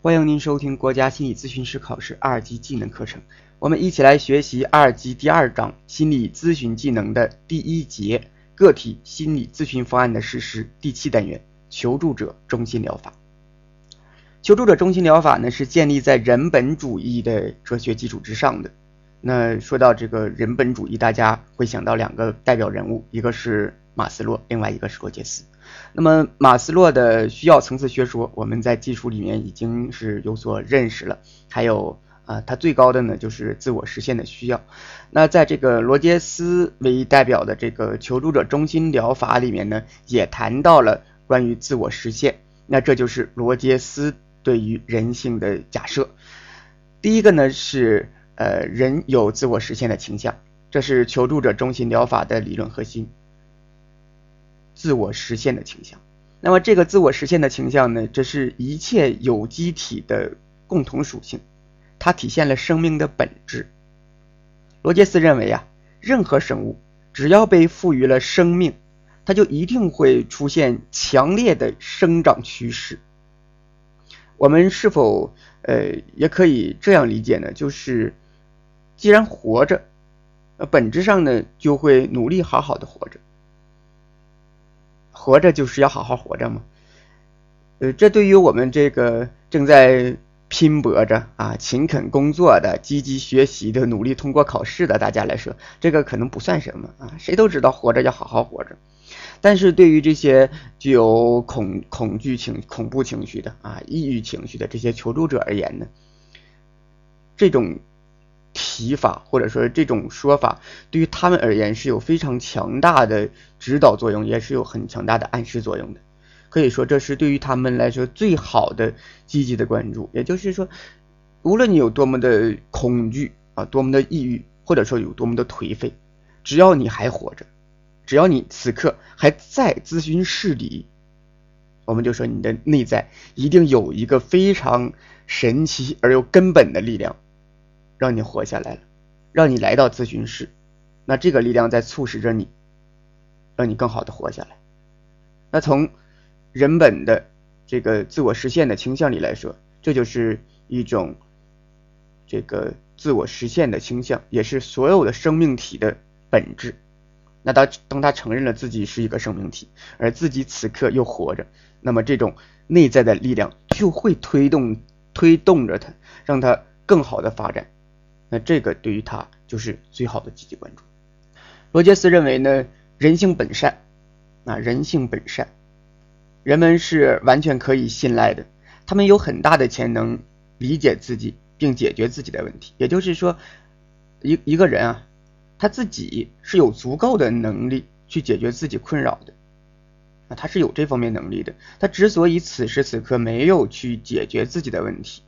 欢迎您收听国家心理咨询师考试二级技能课程。我们一起来学习二级第二章心理咨询技能的第一节个体心理咨询方案的实施第七单元求助者中心疗法。求助者中心疗法呢是建立在人本主义的哲学基础之上的。那说到这个人本主义，大家会想到两个代表人物，一个是马斯洛，另外一个是罗杰斯。那么马斯洛的需要层次学说，我们在技术里面已经是有所认识了。还有啊，它最高的呢就是自我实现的需要。那在这个罗杰斯为代表的这个求助者中心疗法里面呢，也谈到了关于自我实现。那这就是罗杰斯对于人性的假设。第一个呢是。呃，人有自我实现的倾向，这是求助者中心疗法的理论核心。自我实现的倾向，那么这个自我实现的倾向呢，这是一切有机体的共同属性，它体现了生命的本质。罗杰斯认为啊，任何生物只要被赋予了生命，它就一定会出现强烈的生长趋势。我们是否呃也可以这样理解呢？就是。既然活着，呃，本质上呢，就会努力好好的活着。活着就是要好好活着嘛。呃，这对于我们这个正在拼搏着啊、勤恳工作的、积极学习的、努力通过考试的大家来说，这个可能不算什么啊。谁都知道活着要好好活着。但是对于这些具有恐恐惧情、恐怖情绪的啊、抑郁情绪的这些求助者而言呢，这种。提法或者说这种说法，对于他们而言是有非常强大的指导作用，也是有很强大的暗示作用的。可以说，这是对于他们来说最好的积极的关注。也就是说，无论你有多么的恐惧啊，多么的抑郁，或者说有多么的颓废，只要你还活着，只要你此刻还在咨询室里，我们就说你的内在一定有一个非常神奇而又根本的力量。让你活下来了，让你来到咨询室，那这个力量在促使着你，让你更好的活下来。那从人本的这个自我实现的倾向里来说，这就是一种这个自我实现的倾向，也是所有的生命体的本质。那当当他承认了自己是一个生命体，而自己此刻又活着，那么这种内在的力量就会推动推动着他，让他更好的发展。那这个对于他就是最好的积极关注。罗杰斯认为呢，人性本善，啊，人性本善，人们是完全可以信赖的，他们有很大的潜能理解自己并解决自己的问题。也就是说，一一个人啊，他自己是有足够的能力去解决自己困扰的，啊，他是有这方面能力的。他之所以此时此刻没有去解决自己的问题，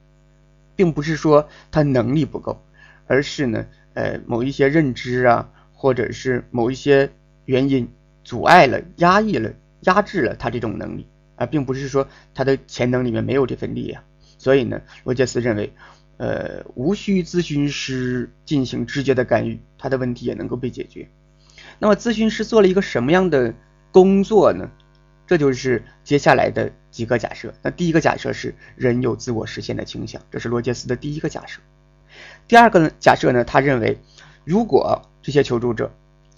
并不是说他能力不够。而是呢，呃，某一些认知啊，或者是某一些原因阻碍了、压抑了、压制了他这种能力，啊并不是说他的潜能里面没有这份力啊。所以呢，罗杰斯认为，呃，无需咨询师进行直接的干预，他的问题也能够被解决。那么，咨询师做了一个什么样的工作呢？这就是接下来的几个假设。那第一个假设是人有自我实现的倾向，这是罗杰斯的第一个假设。第二个呢，假设呢，他认为，如果这些求助者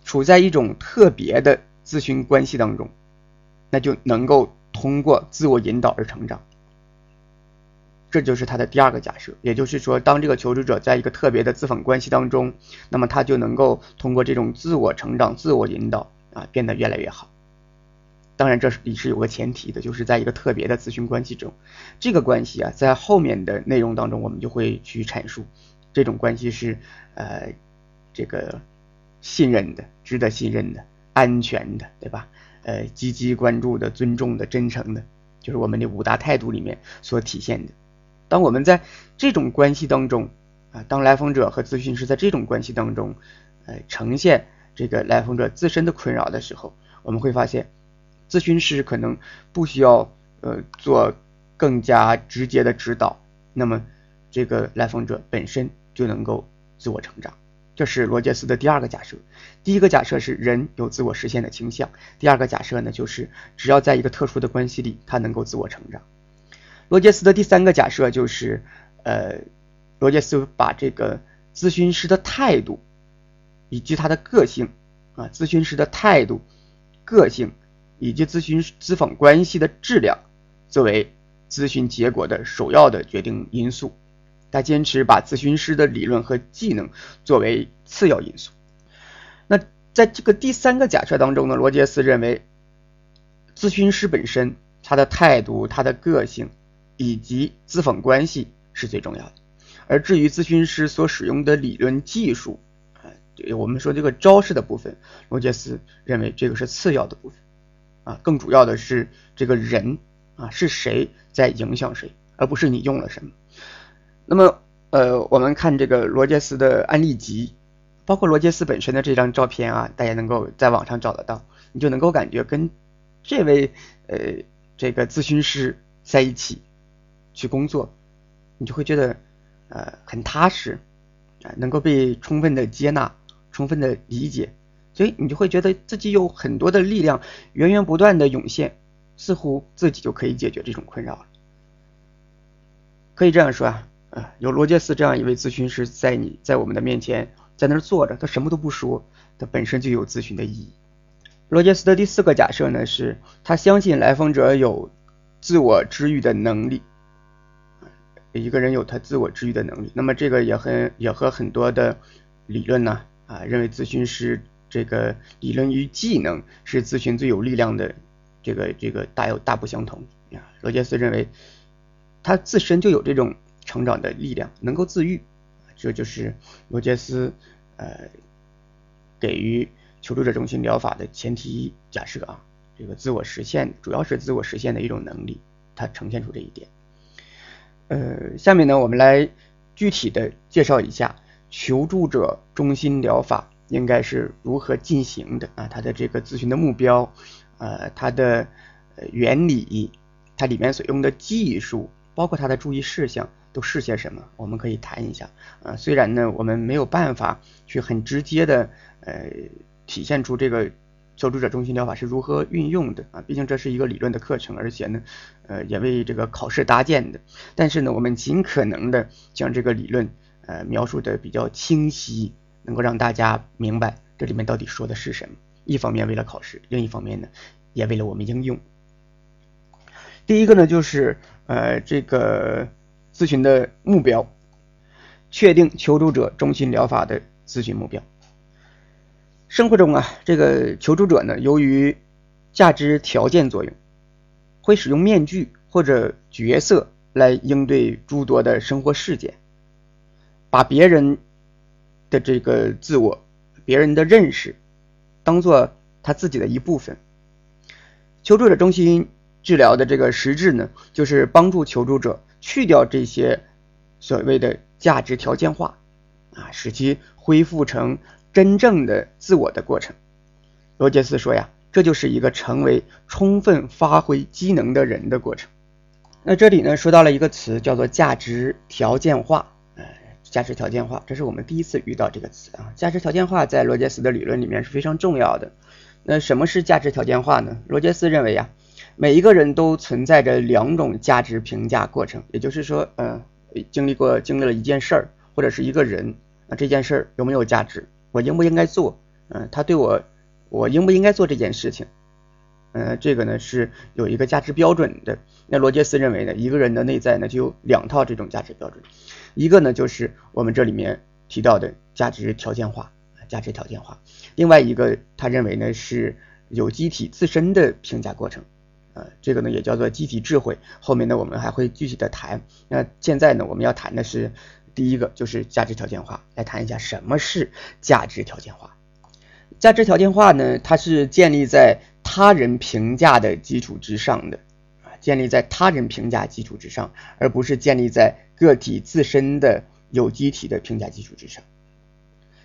处在一种特别的咨询关系当中，那就能够通过自我引导而成长。这就是他的第二个假设，也就是说，当这个求助者在一个特别的咨访关系当中，那么他就能够通过这种自我成长、自我引导啊，变得越来越好。当然，这是也是有个前提的，就是在一个特别的咨询关系中，这个关系啊，在后面的内容当中，我们就会去阐述。这种关系是，呃，这个信任的、值得信任的、安全的，对吧？呃，积极关注的、尊重的、真诚的，就是我们的五大态度里面所体现的。当我们在这种关系当中，啊，当来访者和咨询师在这种关系当中，呃，呈现这个来访者自身的困扰的时候，我们会发现，咨询师可能不需要呃做更加直接的指导，那么这个来访者本身。就能够自我成长，这是罗杰斯的第二个假设。第一个假设是人有自我实现的倾向，第二个假设呢就是只要在一个特殊的关系里，他能够自我成长。罗杰斯的第三个假设就是，呃，罗杰斯把这个咨询师的态度以及他的个性啊，咨询师的态度、个性以及咨询咨访关系的质量作为咨询结果的首要的决定因素。他坚持把咨询师的理论和技能作为次要因素。那在这个第三个假设当中呢，罗杰斯认为，咨询师本身他的态度、他的个性以及咨访关系是最重要的。而至于咨询师所使用的理论技术啊，我们说这个招式的部分，罗杰斯认为这个是次要的部分啊，更主要的是这个人啊是谁在影响谁，而不是你用了什么。那么，呃，我们看这个罗杰斯的案例集，包括罗杰斯本身的这张照片啊，大家能够在网上找得到，你就能够感觉跟这位呃这个咨询师在一起去工作，你就会觉得呃很踏实啊，能够被充分的接纳、充分的理解，所以你就会觉得自己有很多的力量源源不断的涌现，似乎自己就可以解决这种困扰了。可以这样说啊。啊，有罗杰斯这样一位咨询师在你在我们的面前，在那儿坐着，他什么都不说，他本身就有咨询的意义。罗杰斯的第四个假设呢，是他相信来访者有自我治愈的能力。一个人有他自我治愈的能力，那么这个也很也和很多的理论呢啊，认为咨询师这个理论与技能是咨询最有力量的这个这个大有大不相同啊。罗杰斯认为他自身就有这种。成长的力量能够自愈，这就是罗杰斯呃给予求助者中心疗法的前提假设啊。这个自我实现主要是自我实现的一种能力，它呈现出这一点。呃，下面呢，我们来具体的介绍一下求助者中心疗法应该是如何进行的啊，它的这个咨询的目标，呃，它的原理，它里面所用的技术，包括它的注意事项。都是些什么？我们可以谈一下啊。虽然呢，我们没有办法去很直接的呃体现出这个求助者中心疗法是如何运用的啊。毕竟这是一个理论的课程，而且呢，呃，也为这个考试搭建的。但是呢，我们尽可能的将这个理论呃描述的比较清晰，能够让大家明白这里面到底说的是什么。一方面为了考试，另一方面呢，也为了我们应用。第一个呢，就是呃这个。咨询的目标，确定求助者中心疗法的咨询目标。生活中啊，这个求助者呢，由于价值条件作用，会使用面具或者角色来应对诸多的生活事件，把别人的这个自我、别人的认识当做他自己的一部分。求助者中心治疗的这个实质呢，就是帮助求助者。去掉这些所谓的价值条件化啊，使其恢复成真正的自我的过程。罗杰斯说呀，这就是一个成为充分发挥机能的人的过程。那这里呢，说到了一个词，叫做价值条件化。呃，价值条件化，这是我们第一次遇到这个词啊。价值条件化在罗杰斯的理论里面是非常重要的。那什么是价值条件化呢？罗杰斯认为呀。每一个人都存在着两种价值评价过程，也就是说，呃，经历过经历了一件事儿或者是一个人，那这件事儿有没有价值？我应不应该做？嗯，他对我，我应不应该做这件事情？嗯，这个呢是有一个价值标准的。那罗杰斯认为呢，一个人的内在呢就有两套这种价值标准，一个呢就是我们这里面提到的价值条件化，价值条件化；另外一个他认为呢是有机体自身的评价过程。呃，这个呢也叫做机体智慧，后面呢我们还会具体的谈。那现在呢我们要谈的是第一个，就是价值条件化。来谈一下什么是价值条件化。价值条件化呢，它是建立在他人评价的基础之上的，啊，建立在他人评价基础之上，而不是建立在个体自身的有机体的评价基础之上。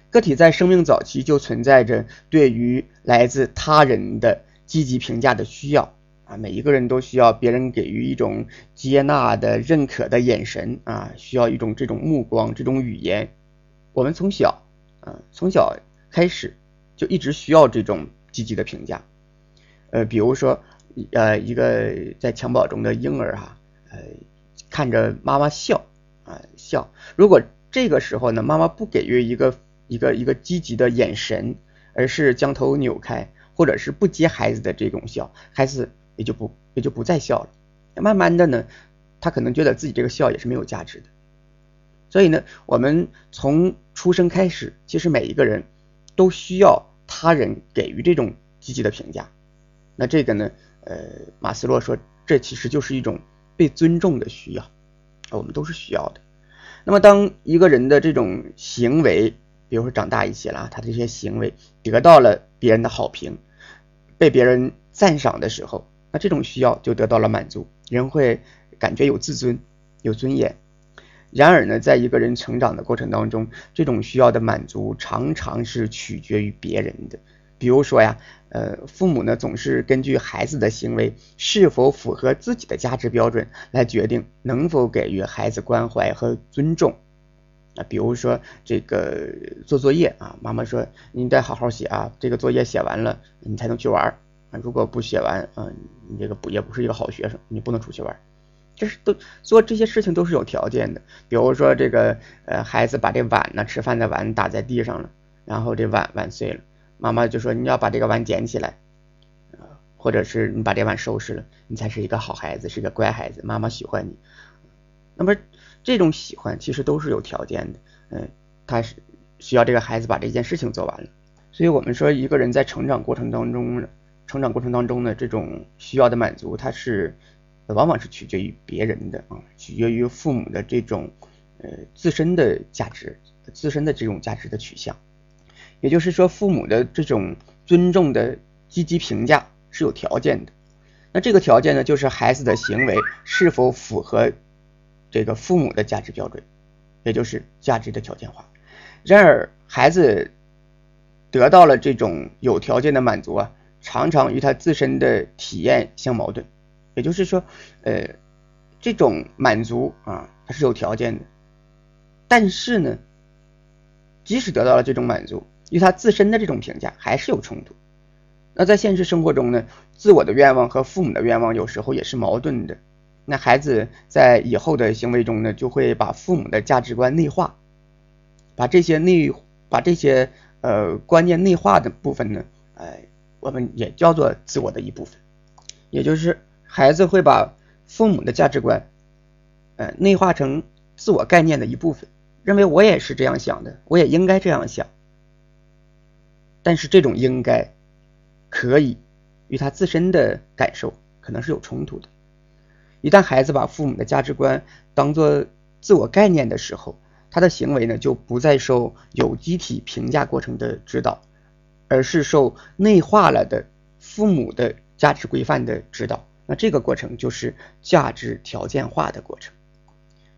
个体在生命早期就存在着对于来自他人的积极评价的需要。啊，每一个人都需要别人给予一种接纳的、认可的眼神啊，需要一种这种目光、这种语言。我们从小啊，从小开始就一直需要这种积极的评价。呃，比如说，呃，一个在襁褓中的婴儿哈，呃，看着妈妈笑啊笑。如果这个时候呢，妈妈不给予一个一个一个积极的眼神，而是将头扭开，或者是不接孩子的这种笑，孩子也就不也就不再笑了。慢慢的呢，他可能觉得自己这个笑也是没有价值的。所以呢，我们从出生开始，其实每一个人都需要他人给予这种积极的评价。那这个呢，呃，马斯洛说，这其实就是一种被尊重的需要，我们都是需要的。那么，当一个人的这种行为，比如说长大一些了，他的这些行为得到了别人的好评，被别人赞赏的时候，那这种需要就得到了满足，人会感觉有自尊、有尊严。然而呢，在一个人成长的过程当中，这种需要的满足常常是取决于别人的。比如说呀，呃，父母呢总是根据孩子的行为是否符合自己的价值标准来决定能否给予孩子关怀和尊重。啊，比如说这个做作业啊，妈妈说你得好好写啊，这个作业写完了你才能去玩儿，如果不写完啊，你这个不也不是一个好学生，你不能出去玩。这是都做这些事情都是有条件的，比如说这个呃孩子把这碗呢吃饭的碗打在地上了，然后这碗碗碎了，妈妈就说你要把这个碗捡起来，啊，或者是你把这碗收拾了，你才是一个好孩子，是个乖孩子，妈妈喜欢你。那么这种喜欢其实都是有条件的，嗯，他是需要这个孩子把这件事情做完了。所以我们说一个人在成长过程当中，成长过程当中的这种需要的满足，它是。往往是取决于别人的啊，取决于父母的这种呃自身的价值，自身的这种价值的取向。也就是说，父母的这种尊重的积极评价是有条件的。那这个条件呢，就是孩子的行为是否符合这个父母的价值标准，也就是价值的条件化。然而，孩子得到了这种有条件的满足啊，常常与他自身的体验相矛盾。也就是说，呃，这种满足啊，它是有条件的，但是呢，即使得到了这种满足，与他自身的这种评价还是有冲突。那在现实生活中呢，自我的愿望和父母的愿望有时候也是矛盾的。那孩子在以后的行为中呢，就会把父母的价值观内化，把这些内把这些呃观念内化的部分呢，哎，我们也叫做自我的一部分，也就是。孩子会把父母的价值观，呃，内化成自我概念的一部分，认为我也是这样想的，我也应该这样想。但是这种应该，可以与他自身的感受可能是有冲突的。一旦孩子把父母的价值观当做自我概念的时候，他的行为呢就不再受有机体评价过程的指导，而是受内化了的父母的价值规范的指导。那这个过程就是价值条件化的过程，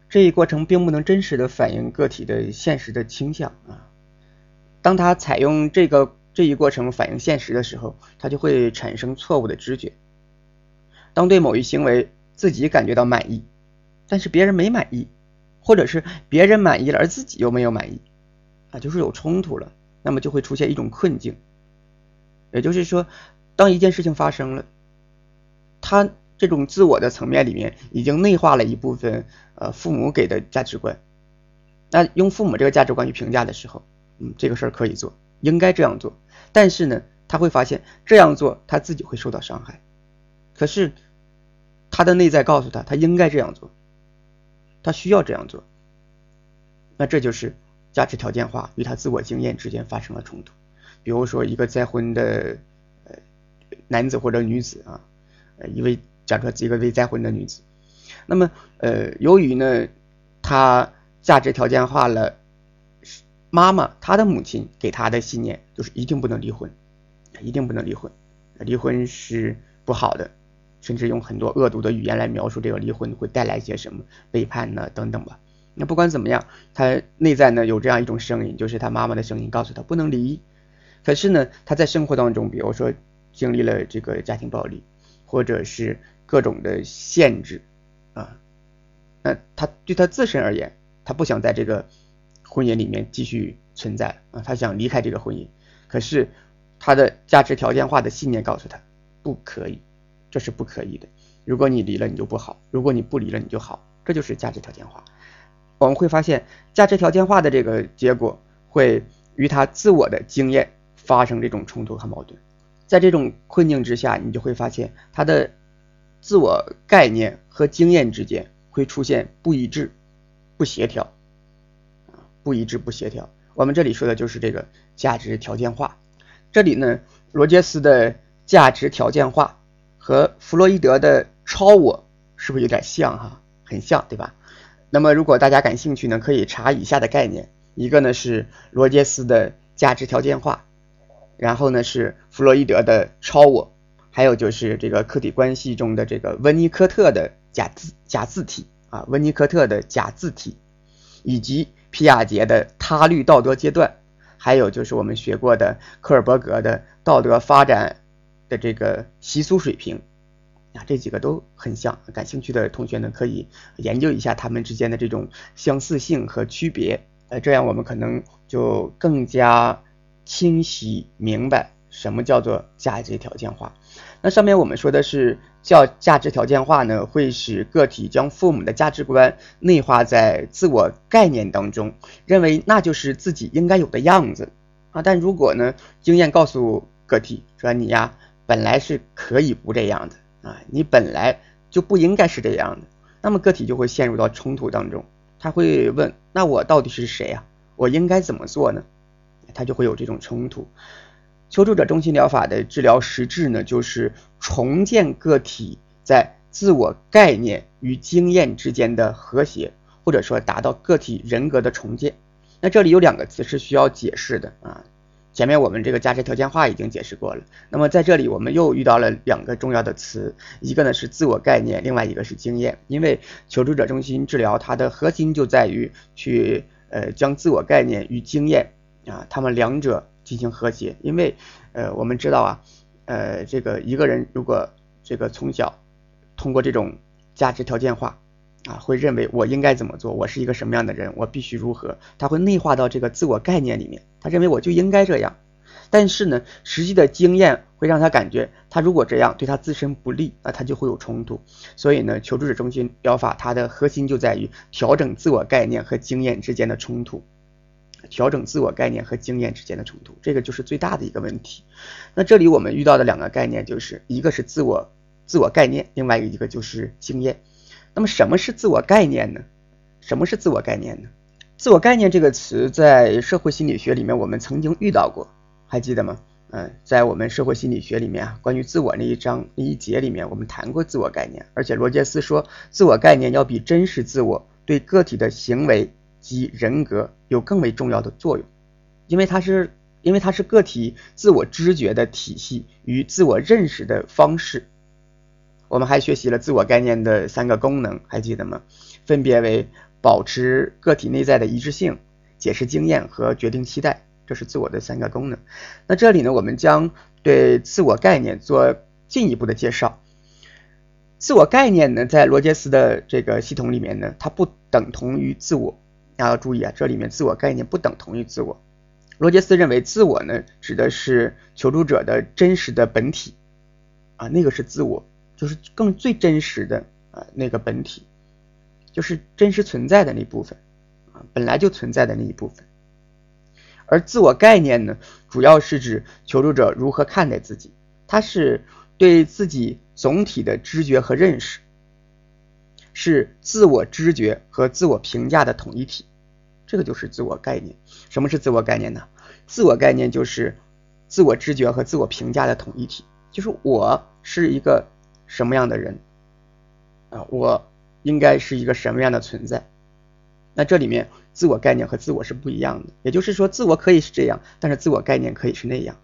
这一过程并不能真实的反映个体的现实的倾向啊。当他采用这个这一过程反映现实的时候，他就会产生错误的知觉。当对某一行为自己感觉到满意，但是别人没满意，或者是别人满意了而自己又没有满意，啊，就是有冲突了，那么就会出现一种困境。也就是说，当一件事情发生了。他这种自我的层面里面已经内化了一部分呃父母给的价值观，那用父母这个价值观去评价的时候，嗯，这个事儿可以做，应该这样做，但是呢，他会发现这样做他自己会受到伤害，可是他的内在告诉他他应该这样做，他需要这样做，那这就是价值条件化与他自我经验之间发生了冲突，比如说一个再婚的呃男子或者女子啊。呃，一位假设一个未再婚的女子，那么呃，由于呢，她价值条件化了，妈妈她的母亲给她的信念就是一定不能离婚，一定不能离婚，离婚是不好的，甚至用很多恶毒的语言来描述这个离婚会带来些什么背叛呢等等吧。那不管怎么样，他内在呢有这样一种声音，就是他妈妈的声音告诉他不能离，可是呢，他在生活当中，比如说经历了这个家庭暴力。或者是各种的限制啊，那他对他自身而言，他不想在这个婚姻里面继续存在啊，他想离开这个婚姻。可是他的价值条件化的信念告诉他，不可以，这是不可以的。如果你离了，你就不好；如果你不离了，你就好。这就是价值条件化。我们会发现，价值条件化的这个结果会与他自我的经验发生这种冲突和矛盾。在这种困境之下，你就会发现他的自我概念和经验之间会出现不一致、不协调啊，不一致、不协调。我们这里说的就是这个价值条件化。这里呢，罗杰斯的价值条件化和弗洛伊德的超我是不是有点像哈？很像，对吧？那么如果大家感兴趣呢，可以查以下的概念：一个呢是罗杰斯的价值条件化，然后呢是弗洛伊德的超我，还有就是这个客体关系中的这个温尼科特的假字假字体啊，温尼科特的假字体，以及皮亚杰的他律道德阶段。还有就是我们学过的科尔伯格的道德发展的这个习俗水平啊，这几个都很像。感兴趣的同学呢，可以研究一下他们之间的这种相似性和区别，呃，这样我们可能就更加清晰明白什么叫做价值条件化。那上面我们说的是叫价值条件化呢，会使个体将父母的价值观内化在自我概念当中，认为那就是自己应该有的样子啊。但如果呢，经验告诉个体说你呀，本来是可以不这样的啊，你本来就不应该是这样的，那么个体就会陷入到冲突当中。他会问：那我到底是谁呀？我应该怎么做呢？他就会有这种冲突。求助者中心疗法的治疗实质呢，就是重建个体在自我概念与经验之间的和谐，或者说达到个体人格的重建。那这里有两个词是需要解释的啊，前面我们这个价值条件化已经解释过了。那么在这里我们又遇到了两个重要的词，一个呢是自我概念，另外一个是经验。因为求助者中心治疗它的核心就在于去呃将自我概念与经验啊，他们两者。进行和谐，因为，呃，我们知道啊，呃，这个一个人如果这个从小通过这种价值条件化啊，会认为我应该怎么做，我是一个什么样的人，我必须如何，他会内化到这个自我概念里面，他认为我就应该这样。但是呢，实际的经验会让他感觉，他如果这样对他自身不利，那他就会有冲突。所以呢，求助者中心疗法它的核心就在于调整自我概念和经验之间的冲突。调整自我概念和经验之间的冲突，这个就是最大的一个问题。那这里我们遇到的两个概念，就是一个是自我自我概念，另外一个就是经验。那么什么是自我概念呢？什么是自我概念呢？自我概念这个词在社会心理学里面我们曾经遇到过，还记得吗？嗯，在我们社会心理学里面啊，关于自我那一章那一节里面，我们谈过自我概念，而且罗杰斯说，自我概念要比真实自我对个体的行为。及人格有更为重要的作用，因为它是因为它是个体自我知觉的体系与自我认识的方式。我们还学习了自我概念的三个功能，还记得吗？分别为保持个体内在的一致性、解释经验和决定期待，这是自我的三个功能。那这里呢，我们将对自我概念做进一步的介绍。自我概念呢，在罗杰斯的这个系统里面呢，它不等同于自我。大家要注意啊，这里面自我概念不等同于自我。罗杰斯认为，自我呢指的是求助者的真实的本体啊，那个是自我，就是更最真实的啊那个本体，就是真实存在的那部分啊，本来就存在的那一部分。而自我概念呢，主要是指求助者如何看待自己，它是对自己总体的知觉和认识。是自我知觉和自我评价的统一体，这个就是自我概念。什么是自我概念呢？自我概念就是自我知觉和自我评价的统一体，就是我是一个什么样的人啊，我应该是一个什么样的存在。那这里面自我概念和自我是不一样的，也就是说，自我可以是这样，但是自我概念可以是那样。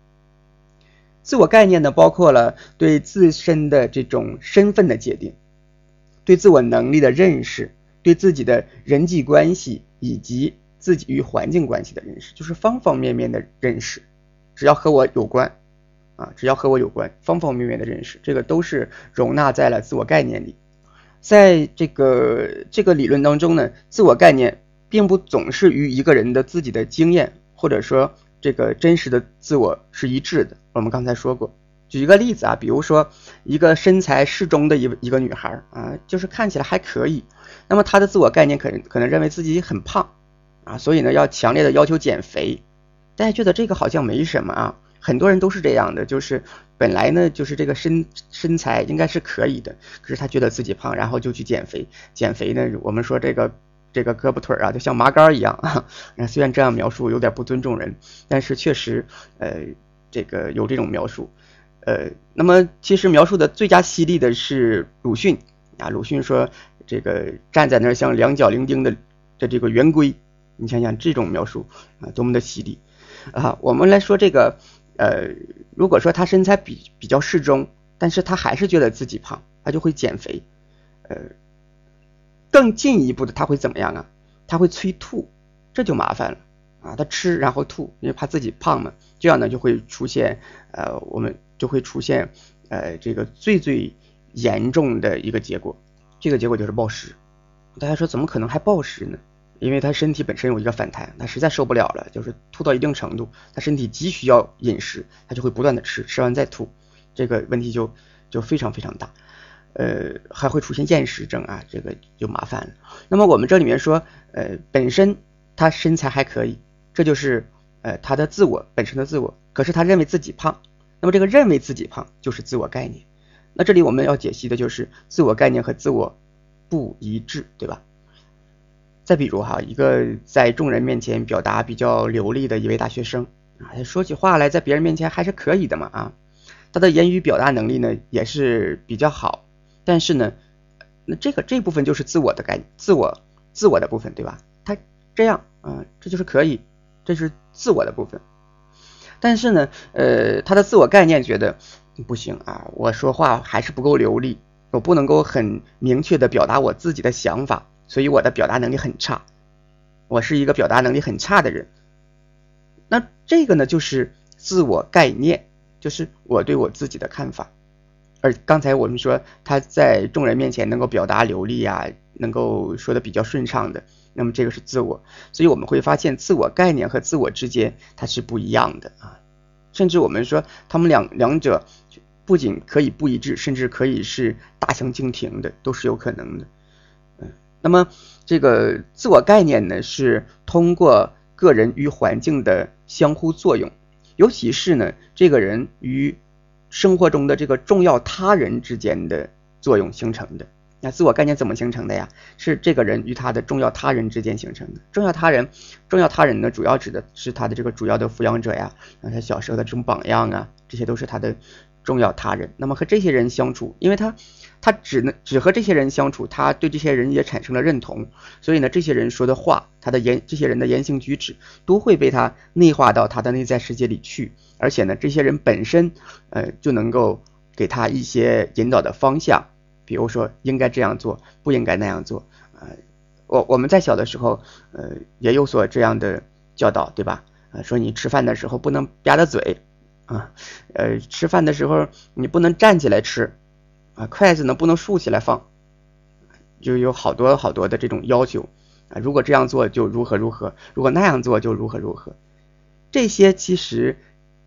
自我概念呢，包括了对自身的这种身份的界定。对自我能力的认识，对自己的人际关系以及自己与环境关系的认识，就是方方面面的认识。只要和我有关，啊，只要和我有关，方方面面的认识，这个都是容纳在了自我概念里。在这个这个理论当中呢，自我概念并不总是与一个人的自己的经验或者说这个真实的自我是一致的。我们刚才说过。举一个例子啊，比如说一个身材适中的一一个女孩啊，就是看起来还可以，那么她的自我概念可能可能认为自己很胖啊，所以呢要强烈的要求减肥。大家觉得这个好像没什么啊，很多人都是这样的，就是本来呢就是这个身身材应该是可以的，可是他觉得自己胖，然后就去减肥。减肥呢，我们说这个这个胳膊腿啊，就像麻杆一样啊。虽然这样描述有点不尊重人，但是确实呃这个有这种描述。呃，那么其实描述的最佳犀利的是鲁迅啊，鲁迅说这个站在那儿像两脚伶仃的的这个圆规，你想想这种描述啊多么的犀利啊！我们来说这个呃，如果说他身材比比较适中，但是他还是觉得自己胖，他就会减肥。呃，更进一步的他会怎么样啊？他会催吐，这就麻烦了啊！他吃然后吐，因为怕自己胖嘛，这样呢就会出现呃我们。就会出现，呃，这个最最严重的一个结果，这个结果就是暴食。大家说怎么可能还暴食呢？因为他身体本身有一个反弹，他实在受不了了，就是吐到一定程度，他身体急需要饮食，他就会不断的吃，吃完再吐，这个问题就就非常非常大，呃，还会出现厌食症啊，这个就麻烦了。那么我们这里面说，呃，本身他身材还可以，这就是呃他的自我本身的自我，可是他认为自己胖。那么这个认为自己胖就是自我概念，那这里我们要解析的就是自我概念和自我不一致，对吧？再比如哈，一个在众人面前表达比较流利的一位大学生啊，说起话来在别人面前还是可以的嘛啊，他的言语表达能力呢也是比较好，但是呢，那这个这部分就是自我的概，自我自我的部分，对吧？他这样啊，这就是可以，这是自我的部分。但是呢，呃，他的自我概念觉得不行啊，我说话还是不够流利，我不能够很明确的表达我自己的想法，所以我的表达能力很差，我是一个表达能力很差的人。那这个呢，就是自我概念，就是我对我自己的看法。而刚才我们说他在众人面前能够表达流利啊，能够说的比较顺畅的。那么这个是自我，所以我们会发现自我概念和自我之间它是不一样的啊，甚至我们说他们两两者不仅可以不一致，甚至可以是大相径庭的，都是有可能的。那么这个自我概念呢，是通过个人与环境的相互作用，尤其是呢这个人与生活中的这个重要他人之间的作用形成的。那自我概念怎么形成的呀？是这个人与他的重要他人之间形成的。重要他人，重要他人呢，主要指的是他的这个主要的抚养者呀，啊，他小时候的这种榜样啊，这些都是他的重要他人。那么和这些人相处，因为他他只能只和这些人相处，他对这些人也产生了认同，所以呢，这些人说的话，他的言，这些人的言行举止，都会被他内化到他的内在世界里去。而且呢，这些人本身，呃，就能够给他一些引导的方向。比如说应该这样做，不应该那样做啊。我我们在小的时候，呃，也有所这样的教导，对吧？啊，说你吃饭的时候不能吧嗒嘴啊，呃，吃饭的时候你不能站起来吃啊，筷子呢不能竖起来放，就有好多好多的这种要求啊。如果这样做就如何如何，如果那样做就如何如何。这些其实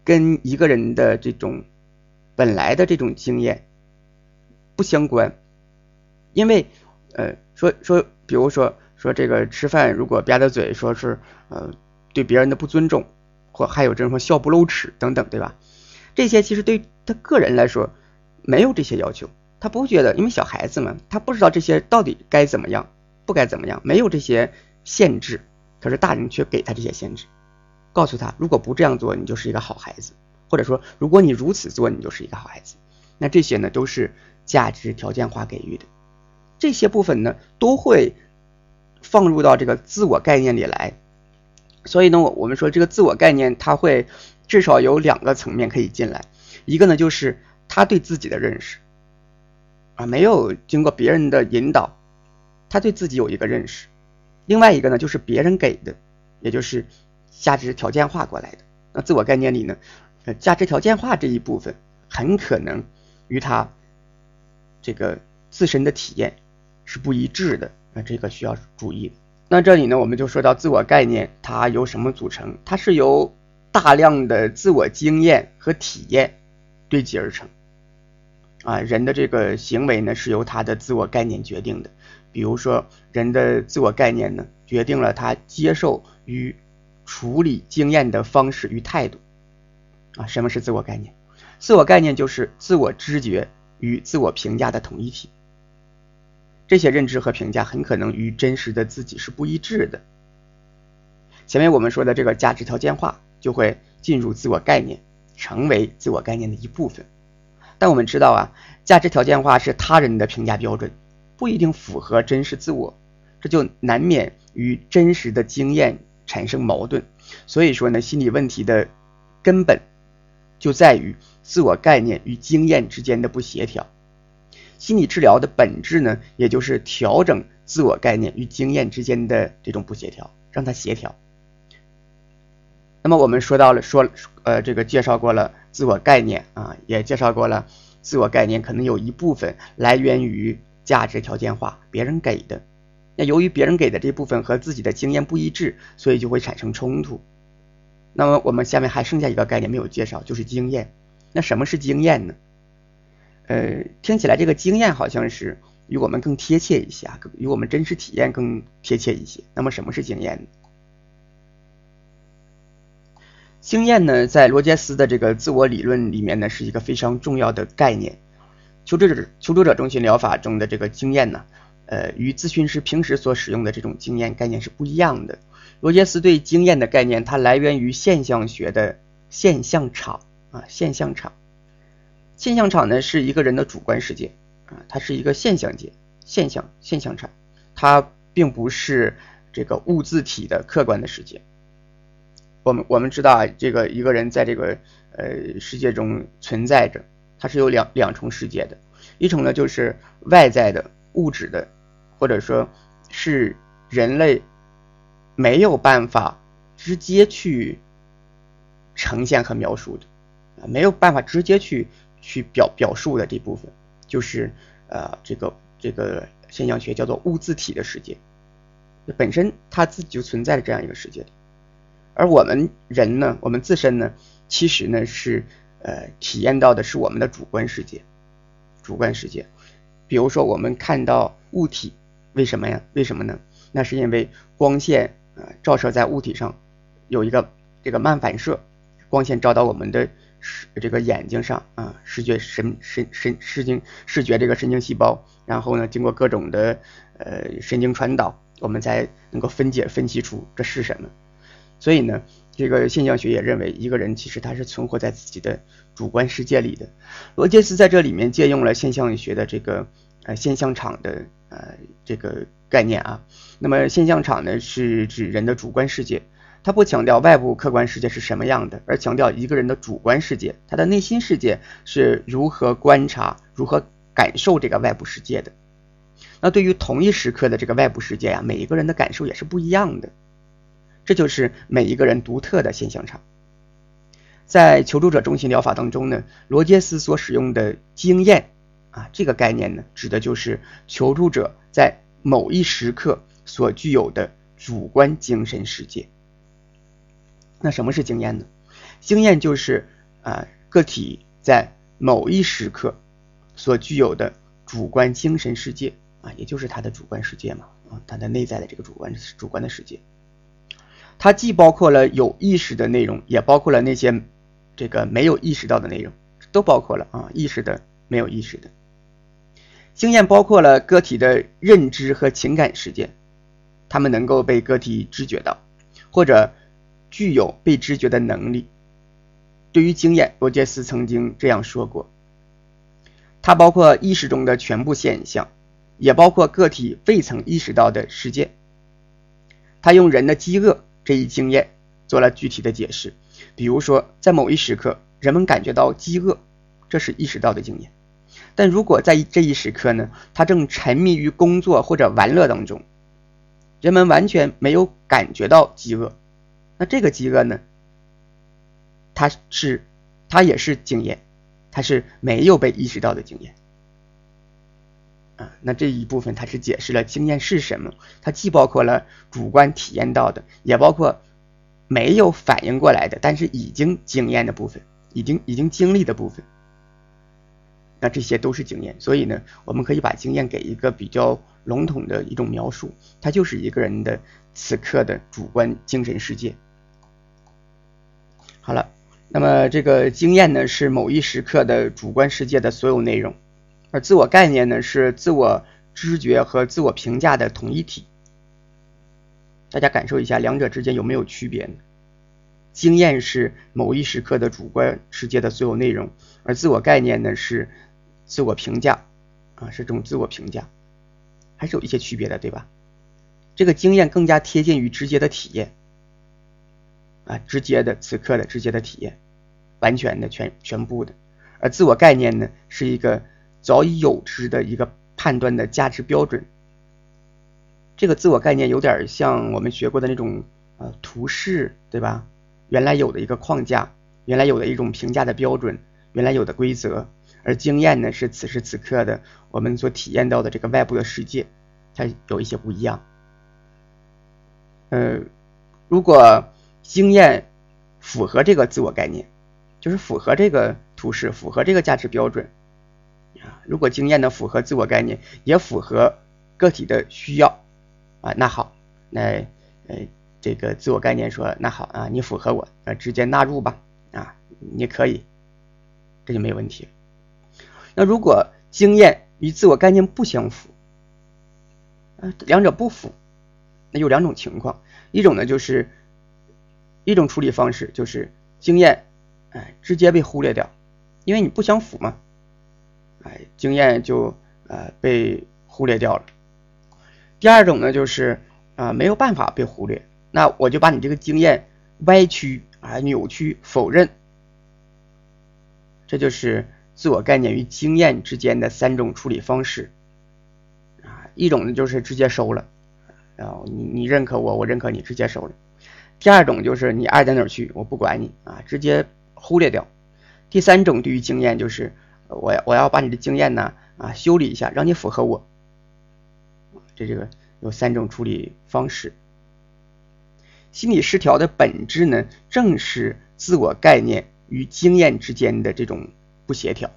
跟一个人的这种本来的这种经验。不相关，因为，呃，说说，比如说说这个吃饭如果吧嗒嘴，说是呃对别人的不尊重，或还有这种笑不露齿等等，对吧？这些其实对他个人来说没有这些要求，他不觉得，因为小孩子嘛，他不知道这些到底该怎么样，不该怎么样，没有这些限制，可是大人却给他这些限制，告诉他如果不这样做，你就是一个好孩子，或者说如果你如此做，你就是一个好孩子。那这些呢都是。价值条件化给予的这些部分呢，都会放入到这个自我概念里来。所以呢，我我们说这个自我概念，它会至少有两个层面可以进来。一个呢，就是他对自己的认识啊，没有经过别人的引导，他对自己有一个认识。另外一个呢，就是别人给的，也就是价值条件化过来的。那自我概念里呢，呃，价值条件化这一部分很可能与他。这个自身的体验是不一致的，那这个需要注意。那这里呢，我们就说到自我概念，它由什么组成？它是由大量的自我经验和体验堆积而成。啊，人的这个行为呢，是由他的自我概念决定的。比如说人的自我概念呢，决定了他接受与处理经验的方式与态度。啊，什么是自我概念？自我概念就是自我知觉与自我评价的统一体。这些认知和评价很可能与真实的自己是不一致的。前面我们说的这个价值条件化就会进入自我概念，成为自我概念的一部分。但我们知道啊，价值条件化是他人的评价标准，不一定符合真实自我，这就难免与真实的经验产生矛盾。所以说呢，心理问题的根本就在于自我概念与经验之间的不协调。心理治疗的本质呢，也就是调整自我概念与经验之间的这种不协调，让它协调。那么我们说到了，说呃这个介绍过了自我概念啊，也介绍过了自我概念可能有一部分来源于价值条件化，别人给的。那由于别人给的这部分和自己的经验不一致，所以就会产生冲突。那么我们下面还剩下一个概念没有介绍，就是经验。那什么是经验呢？呃，听起来这个经验好像是与我们更贴切一些啊，与我们真实体验更贴切一些。那么什么是经验？经验呢，在罗杰斯的这个自我理论里面呢，是一个非常重要的概念。求职者求助者中心疗法中的这个经验呢，呃，与咨询师平时所使用的这种经验概念是不一样的。罗杰斯对经验的概念，它来源于现象学的现象场啊，现象场。现象场呢是一个人的主观世界啊，它是一个现象界，现象现象场，它并不是这个物自体的客观的世界。我们我们知道啊，这个一个人在这个呃世界中存在着，它是有两两重世界的，一种呢就是外在的物质的，或者说是人类没有办法直接去呈现和描述的啊，没有办法直接去。去表表述的这部分，就是呃这个这个现象学叫做物自体的世界，本身它自己就存在这样一个世界里，而我们人呢，我们自身呢，其实呢是呃体验到的是我们的主观世界，主观世界，比如说我们看到物体，为什么呀？为什么呢？那是因为光线呃照射在物体上有一个这个漫反射，光线照到我们的。视这个眼睛上啊，视觉神神神视经视觉这个神经细胞，然后呢，经过各种的呃神经传导，我们才能够分解分析出这是什么。所以呢，这个现象学也认为，一个人其实他是存活在自己的主观世界里的。罗杰斯在这里面借用了现象学的这个呃现象场的呃这个概念啊。那么现象场呢，是指人的主观世界。他不强调外部客观世界是什么样的，而强调一个人的主观世界，他的内心世界是如何观察、如何感受这个外部世界的。那对于同一时刻的这个外部世界呀，每一个人的感受也是不一样的，这就是每一个人独特的现象场。在求助者中心疗法当中呢，罗杰斯所使用的经验啊这个概念呢，指的就是求助者在某一时刻所具有的主观精神世界。那什么是经验呢？经验就是啊个体在某一时刻所具有的主观精神世界啊，也就是他的主观世界嘛啊，他的内在的这个主观主观的世界，它既包括了有意识的内容，也包括了那些这个没有意识到的内容，都包括了啊意识的没有意识的。经验包括了个体的认知和情感世界，他们能够被个体知觉到，或者。具有被知觉的能力。对于经验，罗杰斯曾经这样说过：它包括意识中的全部现象，也包括个体未曾意识到的世界。他用人的饥饿这一经验做了具体的解释，比如说，在某一时刻，人们感觉到饥饿，这是意识到的经验。但如果在这一时刻呢，他正沉迷于工作或者玩乐当中，人们完全没有感觉到饥饿。那这个饥饿呢？它是，它也是经验，它是没有被意识到的经验。啊，那这一部分它是解释了经验是什么，它既包括了主观体验到的，也包括没有反应过来的，但是已经经验的部分，已经已经经历的部分。那这些都是经验。所以呢，我们可以把经验给一个比较笼统的一种描述，它就是一个人的此刻的主观精神世界。好了，那么这个经验呢，是某一时刻的主观世界的所有内容，而自我概念呢，是自我知觉和自我评价的统一体。大家感受一下，两者之间有没有区别呢？经验是某一时刻的主观世界的所有内容，而自我概念呢是自我评价，啊，是这种自我评价，还是有一些区别的，对吧？这个经验更加贴近于直接的体验，啊，直接的此刻的直接的体验，完全的全全部的，而自我概念呢是一个早已有之的一个判断的价值标准。这个自我概念有点像我们学过的那种呃图示，对吧？原来有的一个框架，原来有的一种评价的标准，原来有的规则。而经验呢，是此时此刻的我们所体验到的这个外部的世界，它有一些不一样。呃，如果经验符合这个自我概念，就是符合这个图示，符合这个价值标准啊。如果经验呢符合自我概念，也符合个体的需要。啊，那好，那呃，这个自我概念说，那好啊，你符合我，呃，直接纳入吧，啊，你可以，这就没问题。那如果经验与自我概念不相符，啊，两者不符，那有两种情况，一种呢就是一种处理方式就是经验，哎，直接被忽略掉，因为你不相符嘛，哎，经验就呃被忽略掉了。第二种呢，就是啊没有办法被忽略，那我就把你这个经验歪曲啊扭曲否认，这就是自我概念与经验之间的三种处理方式啊。一种呢就是直接收了，然后你你认可我，我认可你，直接收了。第二种就是你爱在哪儿去，我不管你啊，直接忽略掉。第三种对于经验就是我我要把你的经验呢啊修理一下，让你符合我。这这个有三种处理方式。心理失调的本质呢，正是自我概念与经验之间的这种不协调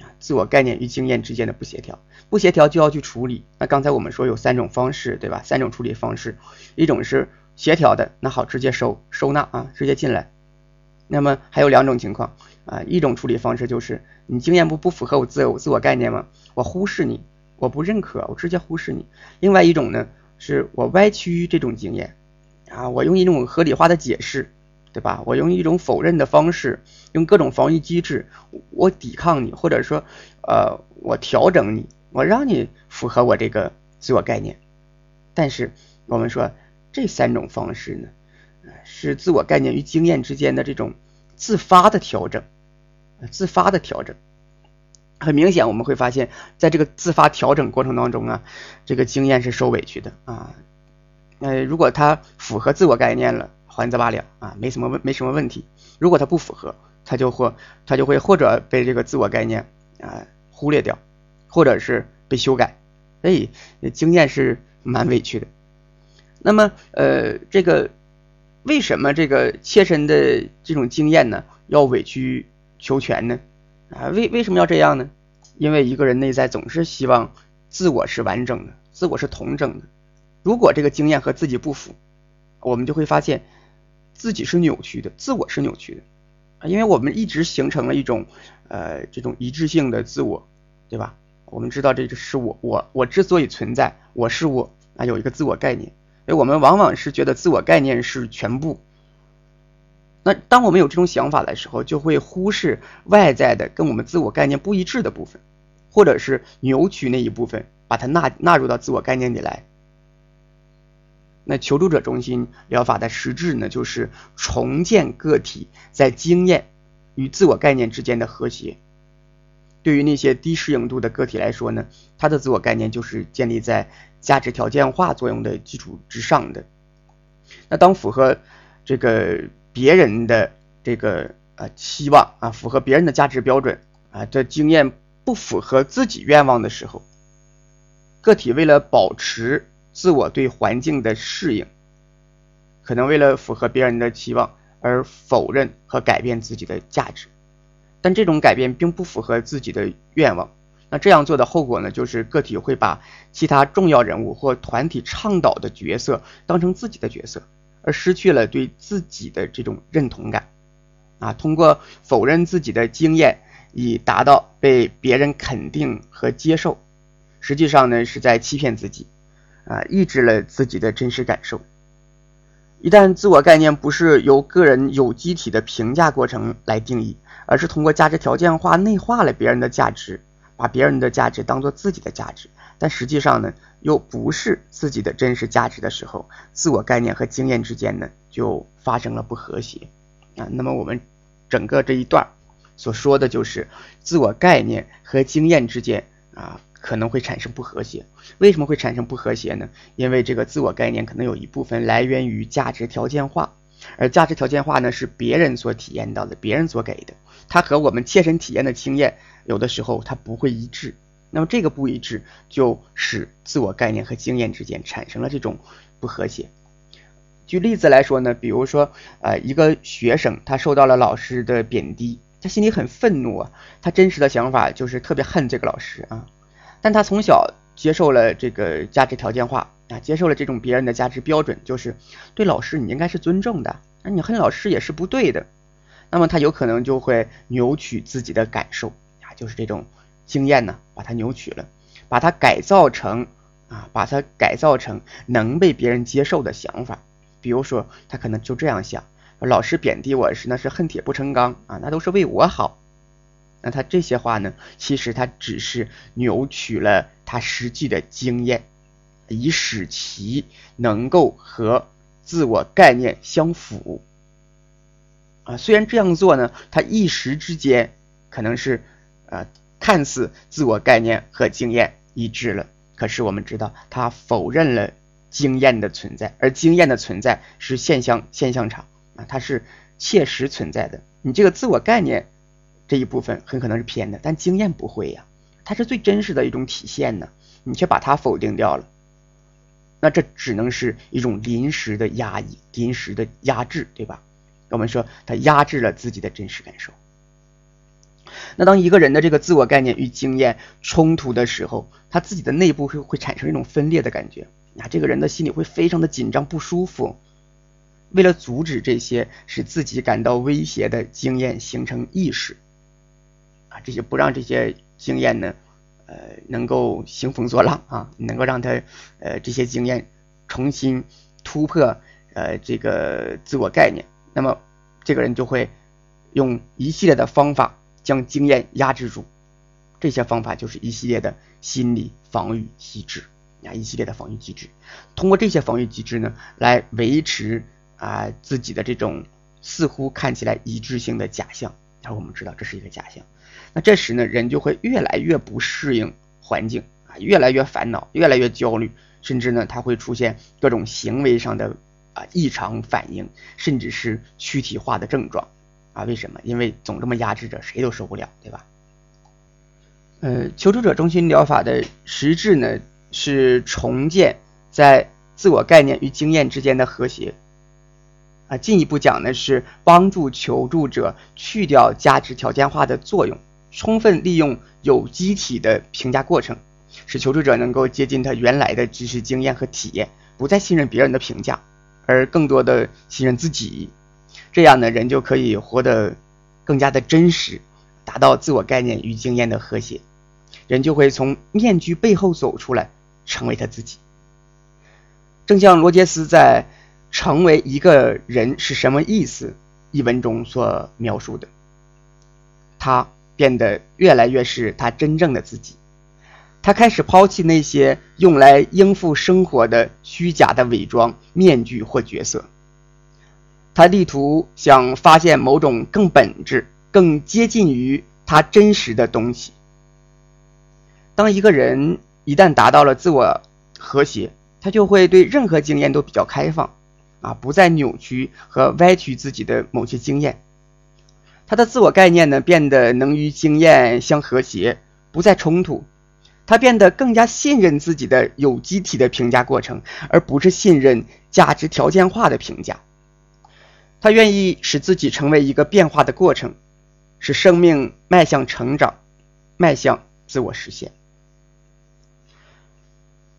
啊，自我概念与经验之间的不协调，不协调就要去处理。那刚才我们说有三种方式，对吧？三种处理方式，一种是协调的，那好，直接收收纳啊，直接进来。那么还有两种情况啊，一种处理方式就是你经验不不符合我自我自我概念吗？我忽视你。我不认可，我直接忽视你。另外一种呢，是我歪曲这种经验啊，我用一种合理化的解释，对吧？我用一种否认的方式，用各种防御机制，我抵抗你，或者说，呃，我调整你，我让你符合我这个自我概念。但是我们说这三种方式呢，是自我概念与经验之间的这种自发的调整，自发的调整。很明显，我们会发现，在这个自发调整过程当中啊，这个经验是受委屈的啊。呃，如果它符合自我概念了，还则罢了啊，没什么问，没什么问题。如果它不符合，它就会，它就会或者被这个自我概念啊忽略掉，或者是被修改。所以经验是蛮委屈的。那么，呃，这个为什么这个切身的这种经验呢，要委曲求全呢？啊，为为什么要这样呢？因为一个人内在总是希望自我是完整的，自我是同整的。如果这个经验和自己不符，我们就会发现自己是扭曲的，自我是扭曲的啊。因为我们一直形成了一种呃这种一致性的自我，对吧？我们知道这个是我，我我之所以存在，我是我啊，有一个自我概念。所以我们往往是觉得自我概念是全部。那当我们有这种想法的时候，就会忽视外在的跟我们自我概念不一致的部分，或者是扭曲那一部分，把它纳纳入到自我概念里来。那求助者中心疗法的实质呢，就是重建个体在经验与自我概念之间的和谐。对于那些低适应度的个体来说呢，他的自我概念就是建立在价值条件化作用的基础之上的。那当符合这个。别人的这个呃期望啊，符合别人的价值标准啊，这经验不符合自己愿望的时候，个体为了保持自我对环境的适应，可能为了符合别人的期望而否认和改变自己的价值。但这种改变并不符合自己的愿望。那这样做的后果呢，就是个体会把其他重要人物或团体倡导的角色当成自己的角色，而失去了对自己的这种认同感。啊，通过否认自己的经验，以达到被别人肯定和接受，实际上呢是在欺骗自己，啊，抑制了自己的真实感受。一旦自我概念不是由个人有机体的评价过程来定义，而是通过价值条件化内化了别人的价值，把别人的价值当做自己的价值，但实际上呢又不是自己的真实价值的时候，自我概念和经验之间呢就发生了不和谐啊。那么我们整个这一段所说的就是自我概念和经验之间啊。可能会产生不和谐，为什么会产生不和谐呢？因为这个自我概念可能有一部分来源于价值条件化，而价值条件化呢是别人所体验到的，别人所给的，它和我们切身体验的经验有的时候它不会一致。那么这个不一致就使自我概念和经验之间产生了这种不和谐。举例子来说呢，比如说呃一个学生他受到了老师的贬低，他心里很愤怒啊，他真实的想法就是特别恨这个老师啊。但他从小接受了这个价值条件化啊，接受了这种别人的价值标准，就是对老师你应该是尊重的，那你恨老师也是不对的。那么他有可能就会扭曲自己的感受啊，就是这种经验呢，把它扭曲了，把它改造成啊，把它改造成能被别人接受的想法。比如说，他可能就这样想：老师贬低我是那是恨铁不成钢啊，那都是为我好。那他这些话呢，其实他只是扭曲了他实际的经验，以使其能够和自我概念相符。啊，虽然这样做呢，他一时之间可能是啊，看似自我概念和经验一致了，可是我们知道，他否认了经验的存在，而经验的存在是现象现象场啊，它是切实存在的。你这个自我概念。这一部分很可能是偏的，但经验不会呀，它是最真实的一种体现呢，你却把它否定掉了，那这只能是一种临时的压抑、临时的压制，对吧？我们说他压制了自己的真实感受。那当一个人的这个自我概念与经验冲突的时候，他自己的内部会会产生一种分裂的感觉，啊，这个人的心里会非常的紧张不舒服。为了阻止这些使自己感到威胁的经验形成意识。啊，这些不让这些经验呢，呃，能够兴风作浪啊，能够让他呃这些经验重新突破呃这个自我概念，那么这个人就会用一系列的方法将经验压制住，这些方法就是一系列的心理防御机制啊，一系列的防御机制，通过这些防御机制呢，来维持啊自己的这种似乎看起来一致性的假象，而我们知道这是一个假象。那这时呢，人就会越来越不适应环境啊，越来越烦恼，越来越焦虑，甚至呢，他会出现各种行为上的啊异常反应，甚至是躯体化的症状啊。为什么？因为总这么压制着，谁都受不了，对吧？呃，求助者中心疗法的实质呢，是重建在自我概念与经验之间的和谐。啊，进一步讲呢，是帮助求助者去掉价值条件化的作用，充分利用有机体的评价过程，使求助者能够接近他原来的知识经验和体验，不再信任别人的评价，而更多的信任自己。这样呢，人就可以活得更加的真实，达到自我概念与经验的和谐，人就会从面具背后走出来，成为他自己。正像罗杰斯在。成为一个人是什么意思？一文中所描述的，他变得越来越是他真正的自己。他开始抛弃那些用来应付生活的虚假的伪装、面具或角色。他力图想发现某种更本质、更接近于他真实的东西。当一个人一旦达到了自我和谐，他就会对任何经验都比较开放。啊，不再扭曲和歪曲自己的某些经验，他的自我概念呢变得能与经验相和谐，不再冲突。他变得更加信任自己的有机体的评价过程，而不是信任价值条件化的评价。他愿意使自己成为一个变化的过程，使生命迈向成长，迈向自我实现。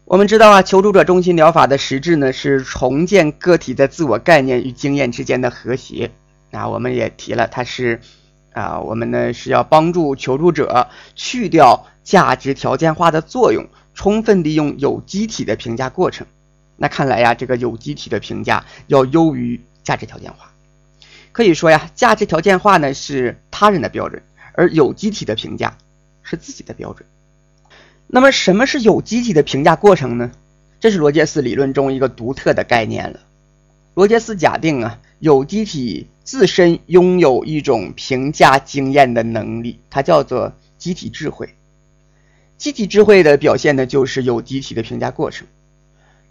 我们知道啊，求助者中心疗法的实质呢是重建个体在自我概念与经验之间的和谐。啊，我们也提了，它是啊，我们呢是要帮助求助者去掉价值条件化的作用，充分利用有机体的评价过程。那看来呀，这个有机体的评价要优于价值条件化。可以说呀，价值条件化呢是他人的标准，而有机体的评价是自己的标准。那么，什么是有机体的评价过程呢？这是罗杰斯理论中一个独特的概念了。罗杰斯假定啊，有机体自身拥有一种评价经验的能力，它叫做机体智慧。机体智慧的表现呢，就是有机体的评价过程。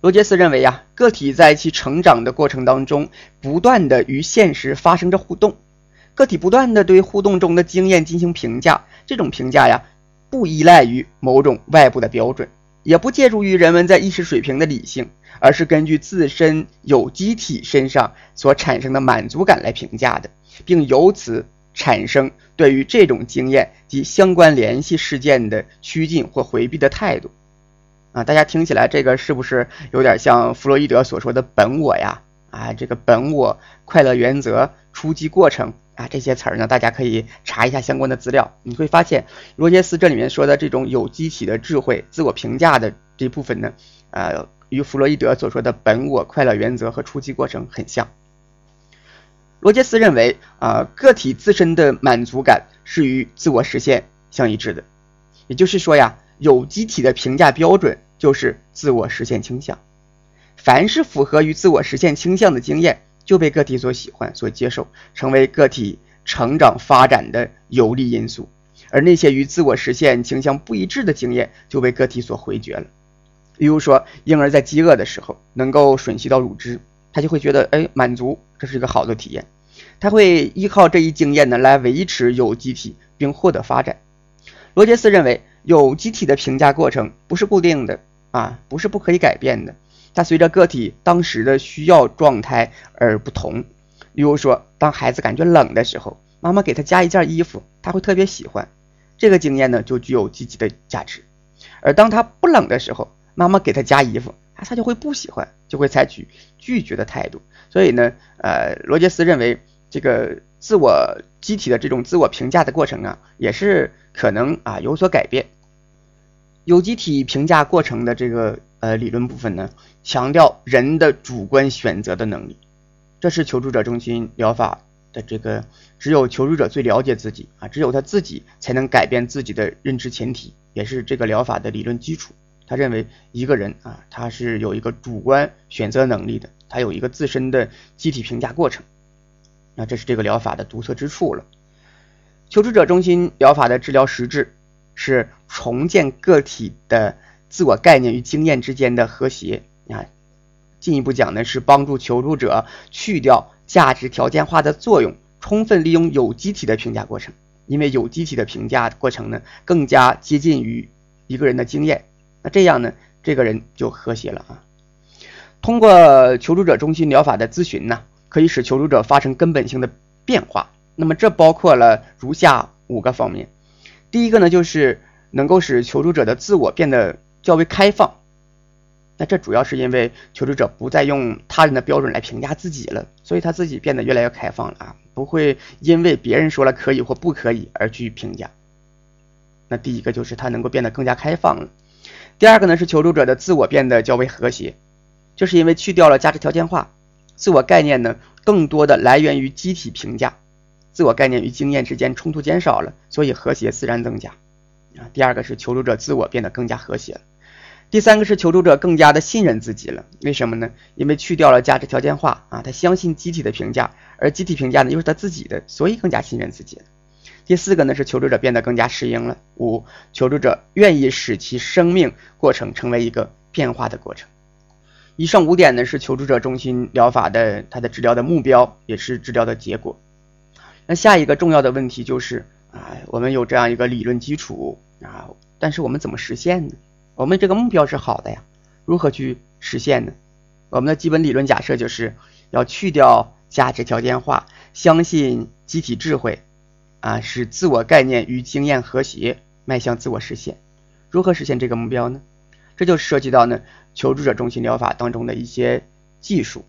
罗杰斯认为呀，个体在其成长的过程当中，不断的与现实发生着互动，个体不断的对互动中的经验进行评价，这种评价呀。不依赖于某种外部的标准，也不借助于人们在意识水平的理性，而是根据自身有机体身上所产生的满足感来评价的，并由此产生对于这种经验及相关联系事件的趋近或回避的态度。啊，大家听起来这个是不是有点像弗洛伊德所说的本我呀？啊，这个本我、快乐原则、初级过程。啊，这些词儿呢，大家可以查一下相关的资料。你会发现，罗杰斯这里面说的这种有机体的智慧、自我评价的这部分呢，呃，与弗洛伊德所说的本我、快乐原则和初级过程很像。罗杰斯认为，啊，个体自身的满足感是与自我实现相一致的，也就是说呀，有机体的评价标准就是自我实现倾向。凡是符合于自我实现倾向的经验。就被个体所喜欢、所接受，成为个体成长发展的有利因素；而那些与自我实现倾向不一致的经验，就被个体所回绝了。比如说，婴儿在饥饿的时候能够吮吸到乳汁，他就会觉得，哎，满足，这是一个好的体验。他会依靠这一经验呢来维持有机体并获得发展。罗杰斯认为，有机体的评价过程不是固定的啊，不是不可以改变的。它随着个体当时的需要状态而不同。例如说，当孩子感觉冷的时候，妈妈给他加一件衣服，他会特别喜欢。这个经验呢，就具有积极的价值。而当他不冷的时候，妈妈给他加衣服，他就会不喜欢，就会采取拒绝的态度。所以呢，呃，罗杰斯认为，这个自我机体的这种自我评价的过程啊，也是可能啊有所改变。有机体评价过程的这个。呃，理论部分呢，强调人的主观选择的能力，这是求助者中心疗法的这个，只有求助者最了解自己啊，只有他自己才能改变自己的认知前提，也是这个疗法的理论基础。他认为一个人啊，他是有一个主观选择能力的，他有一个自身的机体评价过程，那这是这个疗法的独特之处了。求助者中心疗法的治疗实质是重建个体的。自我概念与经验之间的和谐啊，进一步讲呢是帮助求助者去掉价值条件化的作用，充分利用有机体的评价过程。因为有机体的评价过程呢更加接近于一个人的经验，那这样呢这个人就和谐了啊。通过求助者中心疗法的咨询呢，可以使求助者发生根本性的变化。那么这包括了如下五个方面。第一个呢就是能够使求助者的自我变得。较为开放，那这主要是因为求助者不再用他人的标准来评价自己了，所以他自己变得越来越开放了啊，不会因为别人说了可以或不可以而去评价。那第一个就是他能够变得更加开放了。第二个呢是求助者的自我变得较为和谐，就是因为去掉了价值条件化，自我概念呢更多的来源于机体评价，自我概念与经验之间冲突减少了，所以和谐自然增加。啊，第二个是求助者自我变得更加和谐了。第三个是求助者更加的信任自己了，为什么呢？因为去掉了价值条件化啊，他相信机体的评价，而机体评价呢又是他自己的，所以更加信任自己。第四个呢是求助者变得更加适应了。五，求助者愿意使其生命过程成为一个变化的过程。以上五点呢是求助者中心疗法的它的治疗的目标，也是治疗的结果。那下一个重要的问题就是啊，我们有这样一个理论基础啊，但是我们怎么实现呢？我们这个目标是好的呀，如何去实现呢？我们的基本理论假设就是要去掉价值条件化，相信集体智慧，啊，使自我概念与经验和谐，迈向自我实现。如何实现这个目标呢？这就涉及到呢求助者中心疗法当中的一些技术。